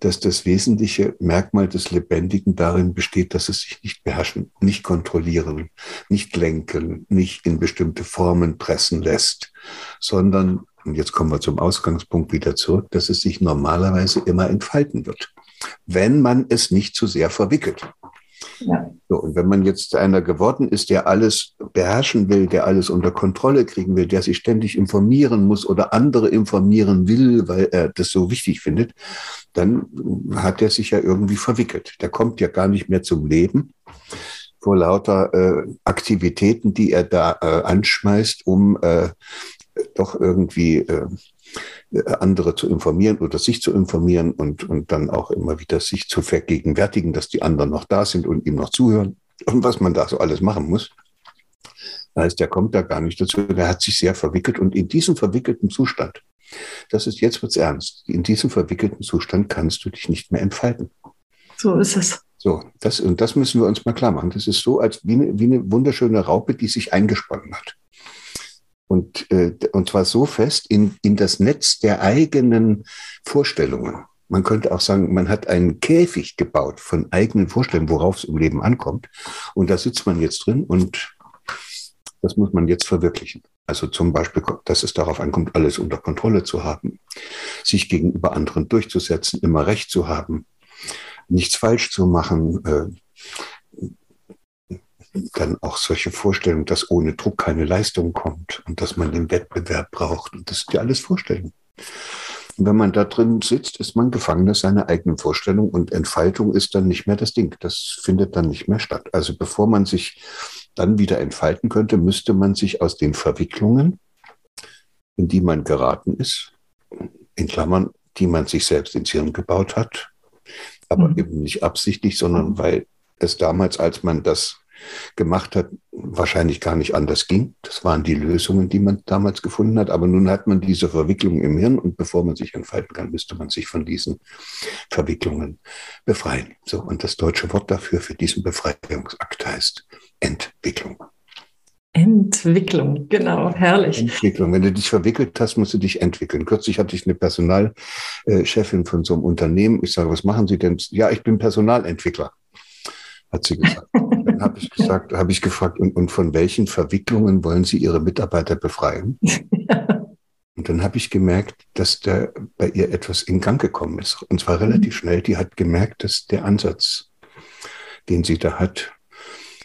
dass das wesentliche Merkmal des Lebendigen darin besteht, dass es sich nicht beherrschen, nicht kontrollieren, nicht lenken, nicht in bestimmte Formen pressen lässt, sondern und jetzt kommen wir zum Ausgangspunkt wieder zurück, dass es sich normalerweise immer entfalten wird, wenn man es nicht zu sehr verwickelt. Ja. So, und wenn man jetzt einer geworden ist, der alles beherrschen will, der alles unter Kontrolle kriegen will, der sich ständig informieren muss oder andere informieren will, weil er das so wichtig findet, dann hat er sich ja irgendwie verwickelt. Der kommt ja gar nicht mehr zum Leben vor lauter äh, Aktivitäten, die er da äh, anschmeißt, um äh, doch irgendwie äh, andere zu informieren oder sich zu informieren und, und dann auch immer wieder sich zu vergegenwärtigen, dass die anderen noch da sind und ihm noch zuhören und was man da so alles machen muss. Das heißt, der kommt da gar nicht dazu. Der hat sich sehr verwickelt und in diesem verwickelten Zustand, das ist jetzt wird's ernst, in diesem verwickelten Zustand kannst du dich nicht mehr entfalten. So ist es. So, das, und das müssen wir uns mal klar machen. Das ist so, als wie eine, wie eine wunderschöne Raupe, die sich eingesponnen hat. Und, äh, und zwar so fest in, in das Netz der eigenen Vorstellungen. Man könnte auch sagen, man hat einen Käfig gebaut von eigenen Vorstellungen, worauf es im Leben ankommt. Und da sitzt man jetzt drin und das muss man jetzt verwirklichen. Also zum Beispiel, dass es darauf ankommt, alles unter Kontrolle zu haben, sich gegenüber anderen durchzusetzen, immer Recht zu haben, nichts falsch zu machen, äh, dann auch solche Vorstellungen, dass ohne Druck keine Leistung kommt und dass man den Wettbewerb braucht. Und das sind ja alles Vorstellungen. Und wenn man da drin sitzt, ist man Gefangener seiner eigenen Vorstellung und Entfaltung ist dann nicht mehr das Ding. Das findet dann nicht mehr statt. Also bevor man sich dann wieder entfalten könnte, müsste man sich aus den Verwicklungen, in die man geraten ist, in Klammern, die man sich selbst ins Hirn gebaut hat, aber mhm. eben nicht absichtlich, sondern weil es damals, als man das gemacht hat, wahrscheinlich gar nicht anders ging. Das waren die Lösungen, die man damals gefunden hat. Aber nun hat man diese Verwicklung im Hirn und bevor man sich entfalten kann, müsste man sich von diesen Verwicklungen befreien. So, und das deutsche Wort dafür für diesen Befreiungsakt heißt Entwicklung. Entwicklung, genau, herrlich. Entwicklung. Wenn du dich verwickelt hast, musst du dich entwickeln. Kürzlich hatte ich eine Personalchefin von so einem Unternehmen. Ich sage, was machen Sie denn? Ja, ich bin Personalentwickler hat sie gesagt. Dann habe ich gesagt, habe ich gefragt, und, und, von welchen Verwicklungen wollen Sie Ihre Mitarbeiter befreien? Und dann habe ich gemerkt, dass da bei ihr etwas in Gang gekommen ist. Und zwar relativ schnell. Die hat gemerkt, dass der Ansatz, den sie da hat,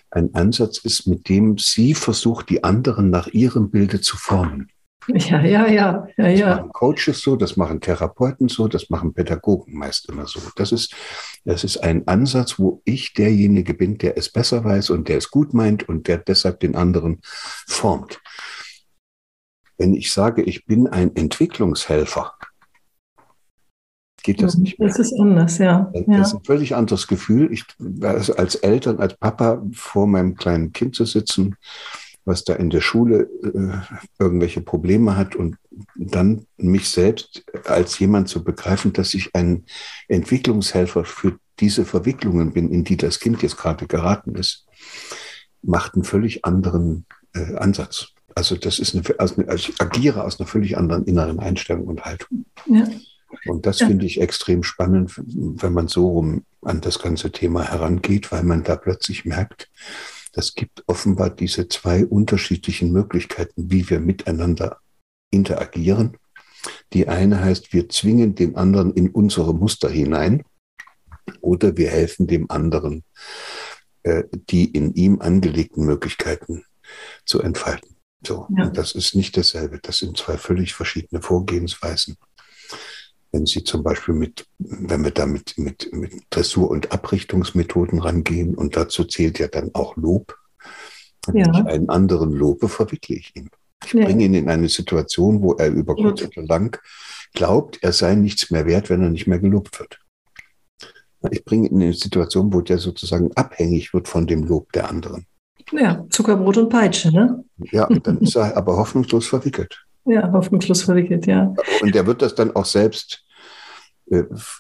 ein Ansatz ist, mit dem sie versucht, die anderen nach ihrem Bilde zu formen. Ja, ja, ja, ja, ja. Das machen Coaches so, das machen Therapeuten so, das machen Pädagogen meist immer so. Das ist, das ist ein Ansatz, wo ich derjenige bin, der es besser weiß und der es gut meint und der deshalb den anderen formt. Wenn ich sage, ich bin ein Entwicklungshelfer, geht das nicht mehr. Das ist anders, ja. Das ist ein völlig anderes Gefühl. Ich, also als Eltern, als Papa vor meinem kleinen Kind zu sitzen was da in der Schule äh, irgendwelche Probleme hat und dann mich selbst als jemand zu begreifen, dass ich ein Entwicklungshelfer für diese Verwicklungen bin, in die das Kind jetzt gerade geraten ist, macht einen völlig anderen äh, Ansatz. Also das ist eine, also ich agiere aus einer völlig anderen inneren Einstellung und Haltung. Ja. Und das ja. finde ich extrem spannend, wenn man so rum an das ganze Thema herangeht, weil man da plötzlich merkt, das gibt offenbar diese zwei unterschiedlichen Möglichkeiten, wie wir miteinander interagieren. Die eine heißt, wir zwingen den anderen in unsere Muster hinein oder wir helfen dem anderen, äh, die in ihm angelegten Möglichkeiten zu entfalten. So, ja. das ist nicht dasselbe. Das sind zwei völlig verschiedene Vorgehensweisen wenn Sie zum Beispiel mit, wenn wir da mit, mit, mit Dressur- und Abrichtungsmethoden rangehen, und dazu zählt ja dann auch Lob, wenn ja. ich einen anderen lobe, verwickle ich ihn. Ich ja. bringe ihn in eine Situation, wo er über kurz oder lang glaubt, er sei nichts mehr wert, wenn er nicht mehr gelobt wird. Ich bringe ihn in eine Situation, wo der sozusagen abhängig wird von dem Lob der anderen. Ja, Zuckerbrot und Peitsche, ne? Ja, dann ist er aber hoffnungslos verwickelt. Ja, hoffnungslos verwickelt, ja. Und der wird das dann auch selbst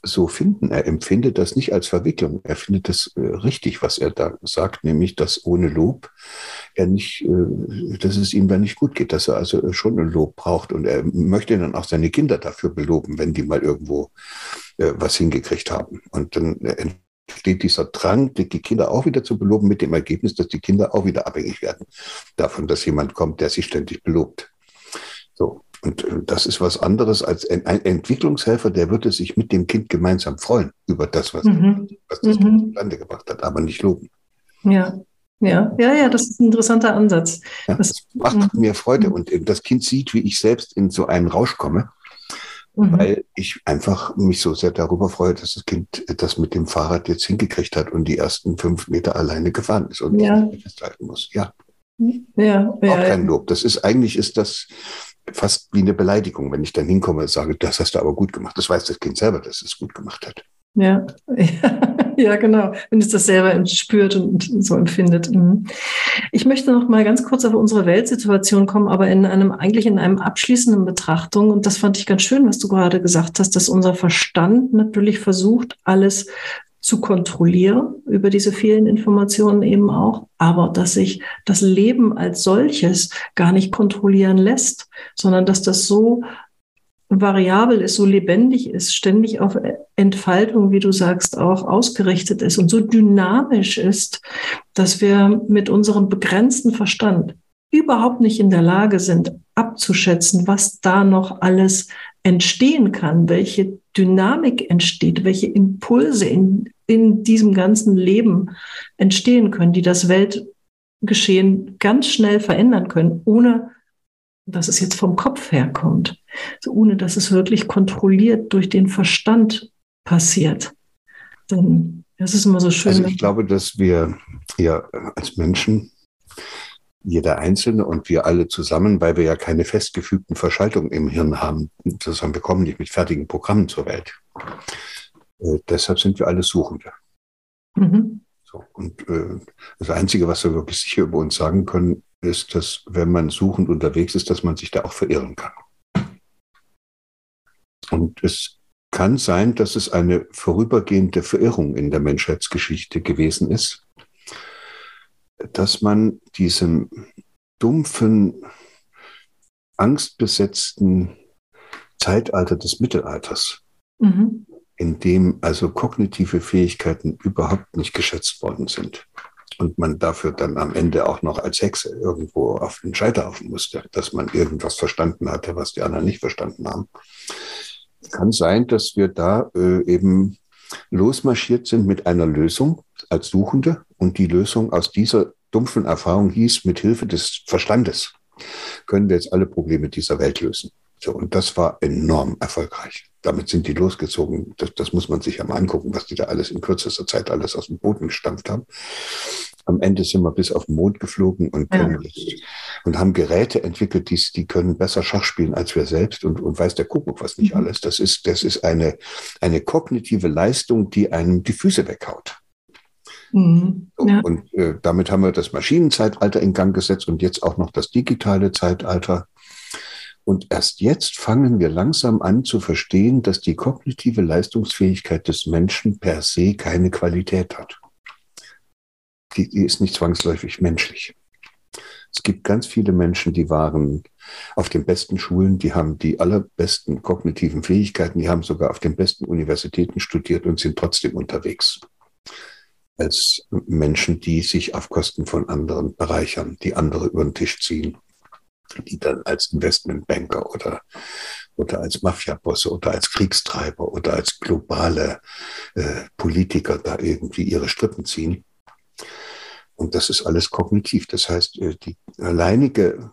so finden. Er empfindet das nicht als Verwicklung. Er findet das äh, richtig, was er da sagt, nämlich, dass ohne Lob er nicht, äh, dass es ihm dann nicht gut geht, dass er also schon ein Lob braucht. Und er möchte dann auch seine Kinder dafür beloben, wenn die mal irgendwo was hingekriegt haben. Und dann entsteht dieser Drang, die Kinder auch wieder zu beloben, mit dem Ergebnis, dass die Kinder auch wieder abhängig werden davon, dass jemand kommt, der sie ständig belobt. So, Und äh, das ist was anderes als ein, Entwicklungshelfer, der würde sich mit dem Kind gemeinsam freuen über das, was, mhm. was das mhm. Kind zustande gebracht hat, aber nicht loben. Ja. Ja, ja, ja, das ist ein interessanter Ansatz. Ja, das, das, macht mhm. mir Freude und das Kind sieht, wie ich selbst in so einen Rausch komme, mhm. weil ich einfach mich so sehr darüber freue, dass das Kind das mit dem Fahrrad jetzt hingekriegt hat und die ersten fünf Meter alleine gefahren ist und ja. festhalten muss. Ja. Ja, Auch ja, kein Lob. Das ist eigentlich ist das fast wie eine Beleidigung, wenn ich dann hinkomme und sage, das hast du aber gut gemacht. Das weiß das Kind selber, dass es gut gemacht hat. Ja, ja, genau. Wenn es das selber spürt und so empfindet. Mhm. Ich möchte noch mal ganz kurz auf unsere Weltsituation kommen, aber in einem, eigentlich in einem abschließenden Betrachtung. Und das fand ich ganz schön, was du gerade gesagt hast, dass unser Verstand natürlich versucht, alles zu kontrollieren über diese vielen Informationen eben auch, aber dass sich das Leben als solches gar nicht kontrollieren lässt, sondern dass das so variabel ist, so lebendig ist, ständig auf Entfaltung, wie du sagst, auch ausgerichtet ist und so dynamisch ist, dass wir mit unserem begrenzten Verstand überhaupt nicht in der Lage sind, abzuschätzen, was da noch alles entstehen kann, welche Dynamik entsteht, welche Impulse in, in diesem ganzen Leben entstehen können, die das Weltgeschehen ganz schnell verändern können, ohne dass es jetzt vom Kopf herkommt, so ohne dass es wirklich kontrolliert durch den Verstand passiert. Denn das ist immer so schön. Also ich glaube, dass wir ja als Menschen, jeder Einzelne und wir alle zusammen, weil wir ja keine festgefügten Verschaltungen im Hirn haben, sozusagen wir kommen nicht mit fertigen Programmen zur Welt. Äh, deshalb sind wir alle Suchende. Mhm. So, und äh, das Einzige, was wir wirklich sicher über uns sagen können, ist, dass wenn man suchend unterwegs ist, dass man sich da auch verirren kann. Und es kann sein, dass es eine vorübergehende Verirrung in der Menschheitsgeschichte gewesen ist, dass man diesem dumpfen, angstbesetzten Zeitalter des Mittelalters, mhm. in dem also kognitive Fähigkeiten überhaupt nicht geschätzt worden sind, und man dafür dann am Ende auch noch als Hexe irgendwo auf den Scheiterhaufen musste, dass man irgendwas verstanden hatte, was die anderen nicht verstanden haben. Kann sein, dass wir da äh, eben losmarschiert sind mit einer Lösung als Suchende und die Lösung aus dieser dumpfen Erfahrung hieß, mit Hilfe des Verstandes können wir jetzt alle Probleme dieser Welt lösen. So, und das war enorm erfolgreich. Damit sind die losgezogen. Das, das muss man sich ja mal angucken, was die da alles in kürzester Zeit alles aus dem Boden gestampft haben. Am Ende sind wir bis auf den Mond geflogen und, können ja. und haben Geräte entwickelt, die, die können besser Schach spielen als wir selbst und, und weiß der Kuckuck was nicht mhm. alles. Das ist, das ist eine, eine kognitive Leistung, die einem die Füße weghaut. Mhm. Ja. Und äh, damit haben wir das Maschinenzeitalter in Gang gesetzt und jetzt auch noch das digitale Zeitalter. Und erst jetzt fangen wir langsam an zu verstehen, dass die kognitive Leistungsfähigkeit des Menschen per se keine Qualität hat die, die ist nicht zwangsläufig menschlich. Es gibt ganz viele Menschen, die waren auf den besten Schulen, die haben die allerbesten kognitiven Fähigkeiten, die haben sogar auf den besten Universitäten studiert und sind trotzdem unterwegs. Als Menschen, die sich auf Kosten von anderen bereichern, die andere über den Tisch ziehen, die dann als Investmentbanker oder, oder als Mafiabosse oder als Kriegstreiber oder als globale äh, Politiker da irgendwie ihre Strippen ziehen. Und das ist alles kognitiv. Das heißt, äh, die alleinige,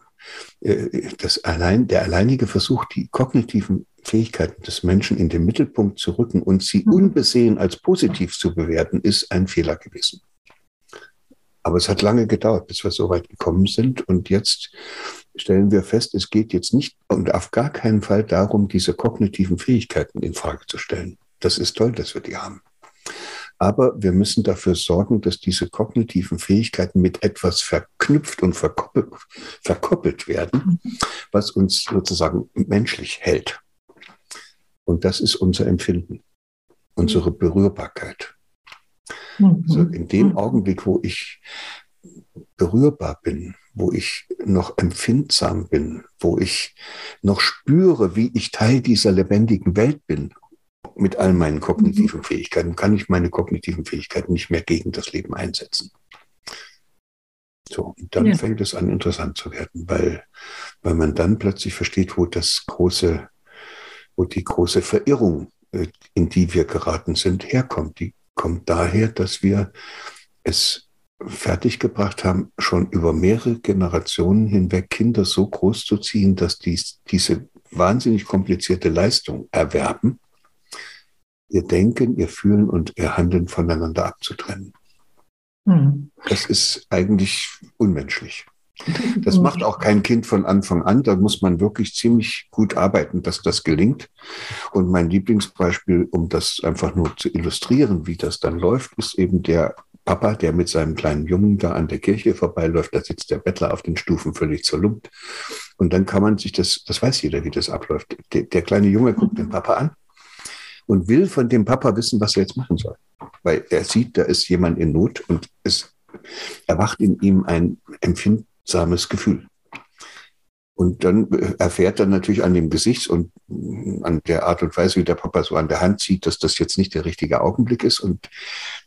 äh, das allein, der alleinige Versuch, die kognitiven Fähigkeiten des Menschen in den Mittelpunkt zu rücken und sie mhm. unbesehen als positiv zu bewerten, ist ein Fehler gewesen. Aber es hat lange gedauert, bis wir so weit gekommen sind. Und jetzt stellen wir fest, es geht jetzt nicht und auf gar keinen Fall darum, diese kognitiven Fähigkeiten in Frage zu stellen. Das ist toll, dass wir die haben. Aber wir müssen dafür sorgen, dass diese kognitiven Fähigkeiten mit etwas verknüpft und verkoppelt, verkoppelt werden, was uns sozusagen menschlich hält. Und das ist unser Empfinden, unsere Berührbarkeit. Also in dem Augenblick, wo ich berührbar bin, wo ich noch empfindsam bin, wo ich noch spüre, wie ich Teil dieser lebendigen Welt bin mit all meinen kognitiven mhm. Fähigkeiten, kann ich meine kognitiven Fähigkeiten nicht mehr gegen das Leben einsetzen. So, und dann ja. fängt es an, interessant zu werden, weil weil man dann plötzlich versteht, wo das große, wo die große Verirrung, äh, in die wir geraten sind, herkommt. Die kommt daher, dass wir es fertiggebracht haben, schon über mehrere Generationen hinweg Kinder so groß zu ziehen, dass die diese wahnsinnig komplizierte Leistung erwerben, ihr Denken, ihr Fühlen und ihr Handeln voneinander abzutrennen. Hm. Das ist eigentlich unmenschlich. Das macht auch kein Kind von Anfang an. Da muss man wirklich ziemlich gut arbeiten, dass das gelingt. Und mein Lieblingsbeispiel, um das einfach nur zu illustrieren, wie das dann läuft, ist eben der Papa, der mit seinem kleinen Jungen da an der Kirche vorbeiläuft. Da sitzt der Bettler auf den Stufen völlig zerlumpt. Und dann kann man sich das, das weiß jeder, wie das abläuft. Der, der kleine Junge guckt den Papa an und will von dem Papa wissen, was er jetzt machen soll. Weil er sieht, da ist jemand in Not und es erwacht in ihm ein empfindsames Gefühl. Und dann erfährt er natürlich an dem Gesicht und an der Art und Weise, wie der Papa so an der Hand zieht, dass das jetzt nicht der richtige Augenblick ist. Und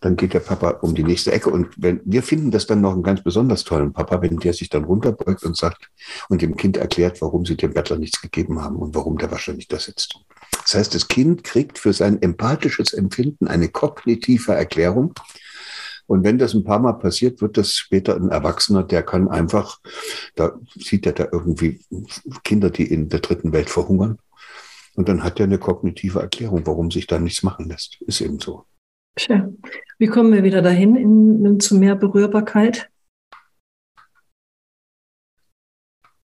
dann geht der Papa um die nächste Ecke. Und wenn, wir finden das dann noch einen ganz besonders tollen Papa, wenn der sich dann runterbeugt und sagt und dem Kind erklärt, warum sie dem Bettler nichts gegeben haben und warum der wahrscheinlich da sitzt. Das heißt, das Kind kriegt für sein empathisches Empfinden eine kognitive Erklärung. Und wenn das ein paar Mal passiert, wird das später ein Erwachsener, der kann einfach, da sieht er da irgendwie Kinder, die in der dritten Welt verhungern. Und dann hat er eine kognitive Erklärung, warum sich da nichts machen lässt. Ist eben so. Tja. Wie kommen wir wieder dahin in, zu mehr Berührbarkeit?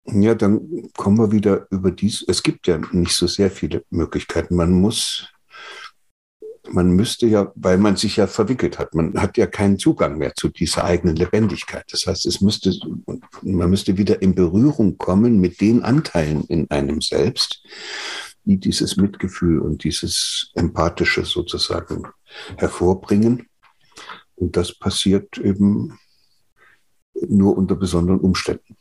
Ja, dann kommen wir wieder über dies. Es gibt ja nicht so sehr viele Möglichkeiten. Man muss, man müsste ja, weil man sich ja verwickelt hat, man hat ja keinen Zugang mehr zu dieser eigenen Lebendigkeit. Das heißt, es müsste, man müsste wieder in Berührung kommen mit den Anteilen in einem selbst, die dieses Mitgefühl und dieses Empathische sozusagen hervorbringen. Und das passiert eben nur unter besonderen Umständen.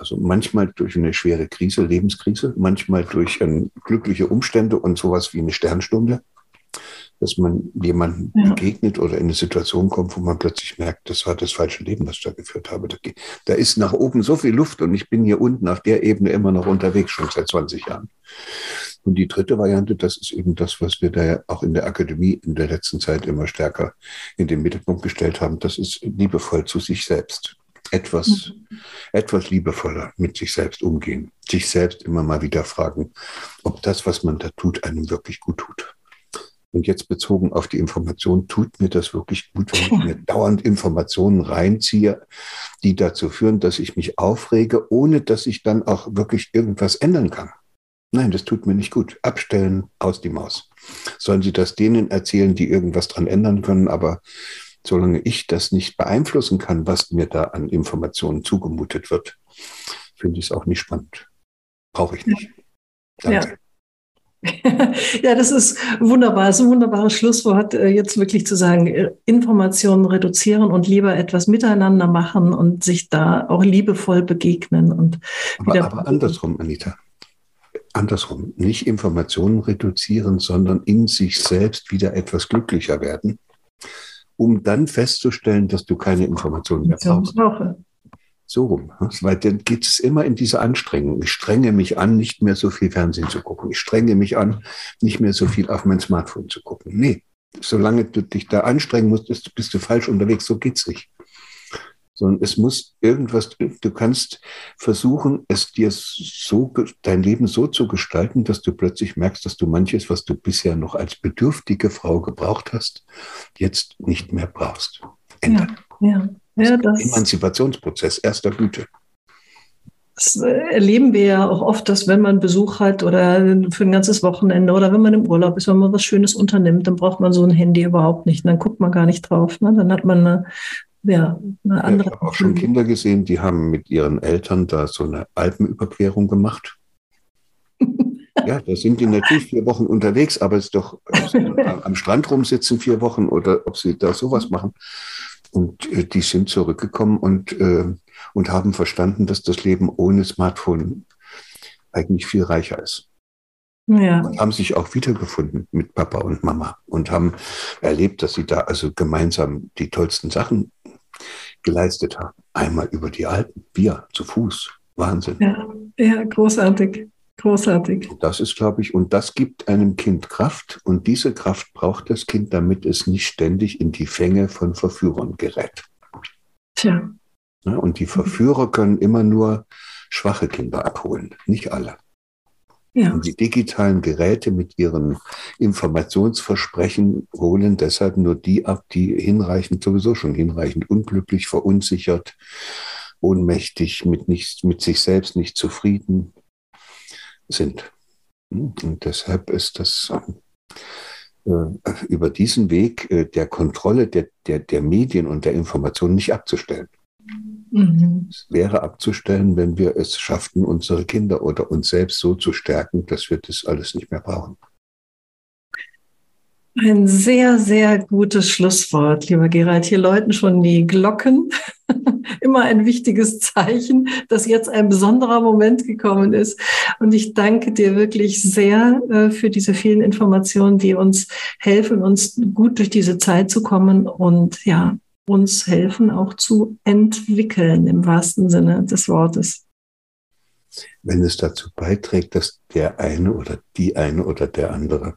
Also manchmal durch eine schwere Krise, Lebenskrise, manchmal durch ähm, glückliche Umstände und sowas wie eine Sternstunde, dass man jemandem ja. begegnet oder in eine Situation kommt, wo man plötzlich merkt, das war das falsche Leben, das ich da geführt habe. Da, da ist nach oben so viel Luft und ich bin hier unten auf der Ebene immer noch unterwegs, schon seit 20 Jahren. Und die dritte Variante, das ist eben das, was wir da ja auch in der Akademie in der letzten Zeit immer stärker in den Mittelpunkt gestellt haben. Das ist liebevoll zu sich selbst etwas, mhm. etwas liebevoller mit sich selbst umgehen, sich selbst immer mal wieder fragen, ob das, was man da tut, einem wirklich gut tut. Und jetzt bezogen auf die Information, tut mir das wirklich gut, wenn ich mir dauernd Informationen reinziehe, die dazu führen, dass ich mich aufrege, ohne dass ich dann auch wirklich irgendwas ändern kann. Nein, das tut mir nicht gut. Abstellen, aus die Maus. Sollen Sie das denen erzählen, die irgendwas dran ändern können, aber solange ich das nicht beeinflussen kann, was mir da an Informationen zugemutet wird, finde ich es auch nicht spannend. Brauche ich nicht. Danke. Ja. ja, das ist wunderbar. Das ist ein wunderbares Schlusswort, äh, jetzt wirklich zu sagen, äh, Informationen reduzieren und lieber etwas miteinander machen und sich da auch liebevoll begegnen. Und aber, aber andersrum, Anita. Andersrum. Nicht Informationen reduzieren, sondern in sich selbst wieder etwas glücklicher werden um dann festzustellen, dass du keine Informationen mehr brauchst. So rum. Weil dann geht es immer in diese Anstrengung. Ich strenge mich an, nicht mehr so viel Fernsehen zu gucken. Ich strenge mich an, nicht mehr so viel auf mein Smartphone zu gucken. Nee, solange du dich da anstrengen musst, bist du falsch unterwegs. So geht's nicht sondern es muss irgendwas, du kannst versuchen, es dir so, dein Leben so zu gestalten, dass du plötzlich merkst, dass du manches, was du bisher noch als bedürftige Frau gebraucht hast, jetzt nicht mehr brauchst. Ändern. Ja, ja. ja das Emanzipationsprozess erster Güte. Das äh, erleben wir ja auch oft, dass wenn man Besuch hat oder für ein ganzes Wochenende oder wenn man im Urlaub ist, wenn man was Schönes unternimmt, dann braucht man so ein Handy überhaupt nicht. Dann guckt man gar nicht drauf. Ne? Dann hat man eine ja, eine andere. ich habe auch schon Kinder gesehen, die haben mit ihren Eltern da so eine Alpenüberquerung gemacht. ja, da sind die natürlich vier Wochen unterwegs, aber es ist doch am Strand rumsitzen vier Wochen oder ob sie da sowas machen. Und äh, die sind zurückgekommen und, äh, und haben verstanden, dass das Leben ohne Smartphone eigentlich viel reicher ist. Ja. Und haben sich auch wiedergefunden mit Papa und Mama und haben erlebt, dass sie da also gemeinsam die tollsten Sachen geleistet haben. Einmal über die Alpen, wir zu Fuß, Wahnsinn. Ja, ja großartig. Großartig. Das ist, glaube ich, und das gibt einem Kind Kraft und diese Kraft braucht das Kind, damit es nicht ständig in die Fänge von Verführern gerät. Tja. Ja, und die Verführer können immer nur schwache Kinder abholen, nicht alle. Ja. Und die digitalen Geräte mit ihren Informationsversprechen holen deshalb nur die ab, die hinreichend, sowieso schon hinreichend unglücklich, verunsichert, ohnmächtig, mit, nicht, mit sich selbst nicht zufrieden sind. Und deshalb ist das äh, über diesen Weg äh, der Kontrolle der, der, der Medien und der Information nicht abzustellen. Mhm. Es wäre abzustellen, wenn wir es schafften, unsere Kinder oder uns selbst so zu stärken, dass wir das alles nicht mehr brauchen. Ein sehr, sehr gutes Schlusswort, lieber Gerald. Hier läuten schon die Glocken. Immer ein wichtiges Zeichen, dass jetzt ein besonderer Moment gekommen ist. Und ich danke dir wirklich sehr äh, für diese vielen Informationen, die uns helfen, uns gut durch diese Zeit zu kommen und ja, uns helfen auch zu entwickeln im wahrsten Sinne des Wortes. Wenn es dazu beiträgt, dass der eine oder die eine oder der andere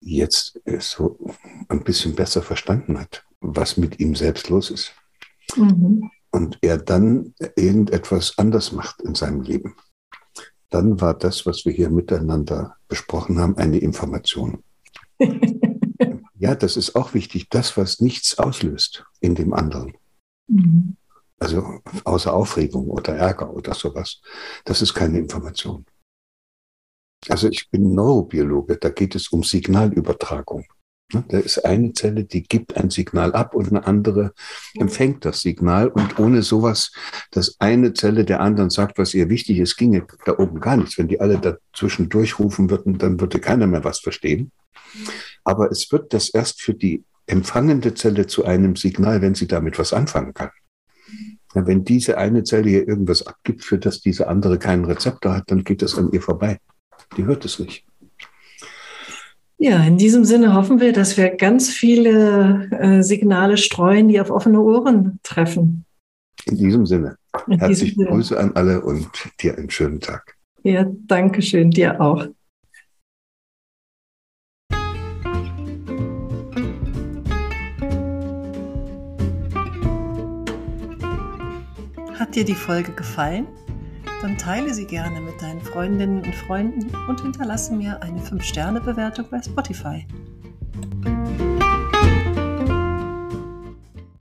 jetzt so ein bisschen besser verstanden hat, was mit ihm selbst los ist. Mhm. Und er dann irgendetwas anders macht in seinem Leben. Dann war das, was wir hier miteinander besprochen haben, eine Information. ja, das ist auch wichtig. Das, was nichts auslöst in dem anderen. Mhm. Also außer Aufregung oder Ärger oder sowas. Das ist keine Information. Also ich bin Neurobiologe, da geht es um Signalübertragung. Ne, da ist eine Zelle, die gibt ein Signal ab und eine andere empfängt das Signal. Und ohne sowas, dass eine Zelle der anderen sagt, was ihr wichtig ist, ginge da oben gar nichts. Wenn die alle dazwischen durchrufen würden, dann würde keiner mehr was verstehen. Aber es wird das erst für die empfangende Zelle zu einem Signal, wenn sie damit was anfangen kann. wenn diese eine Zelle hier irgendwas abgibt, für das diese andere keinen Rezeptor hat, dann geht das an ihr vorbei. Die hört es nicht. Ja, in diesem Sinne hoffen wir, dass wir ganz viele äh, Signale streuen, die auf offene Ohren treffen. In diesem Sinne. In Herzliche Grüße an alle und dir einen schönen Tag. Ja, danke schön, dir auch. Dir die Folge gefallen? dann teile sie gerne mit deinen Freundinnen und Freunden und hinterlasse mir eine 5-Sterne-Bewertung bei Spotify.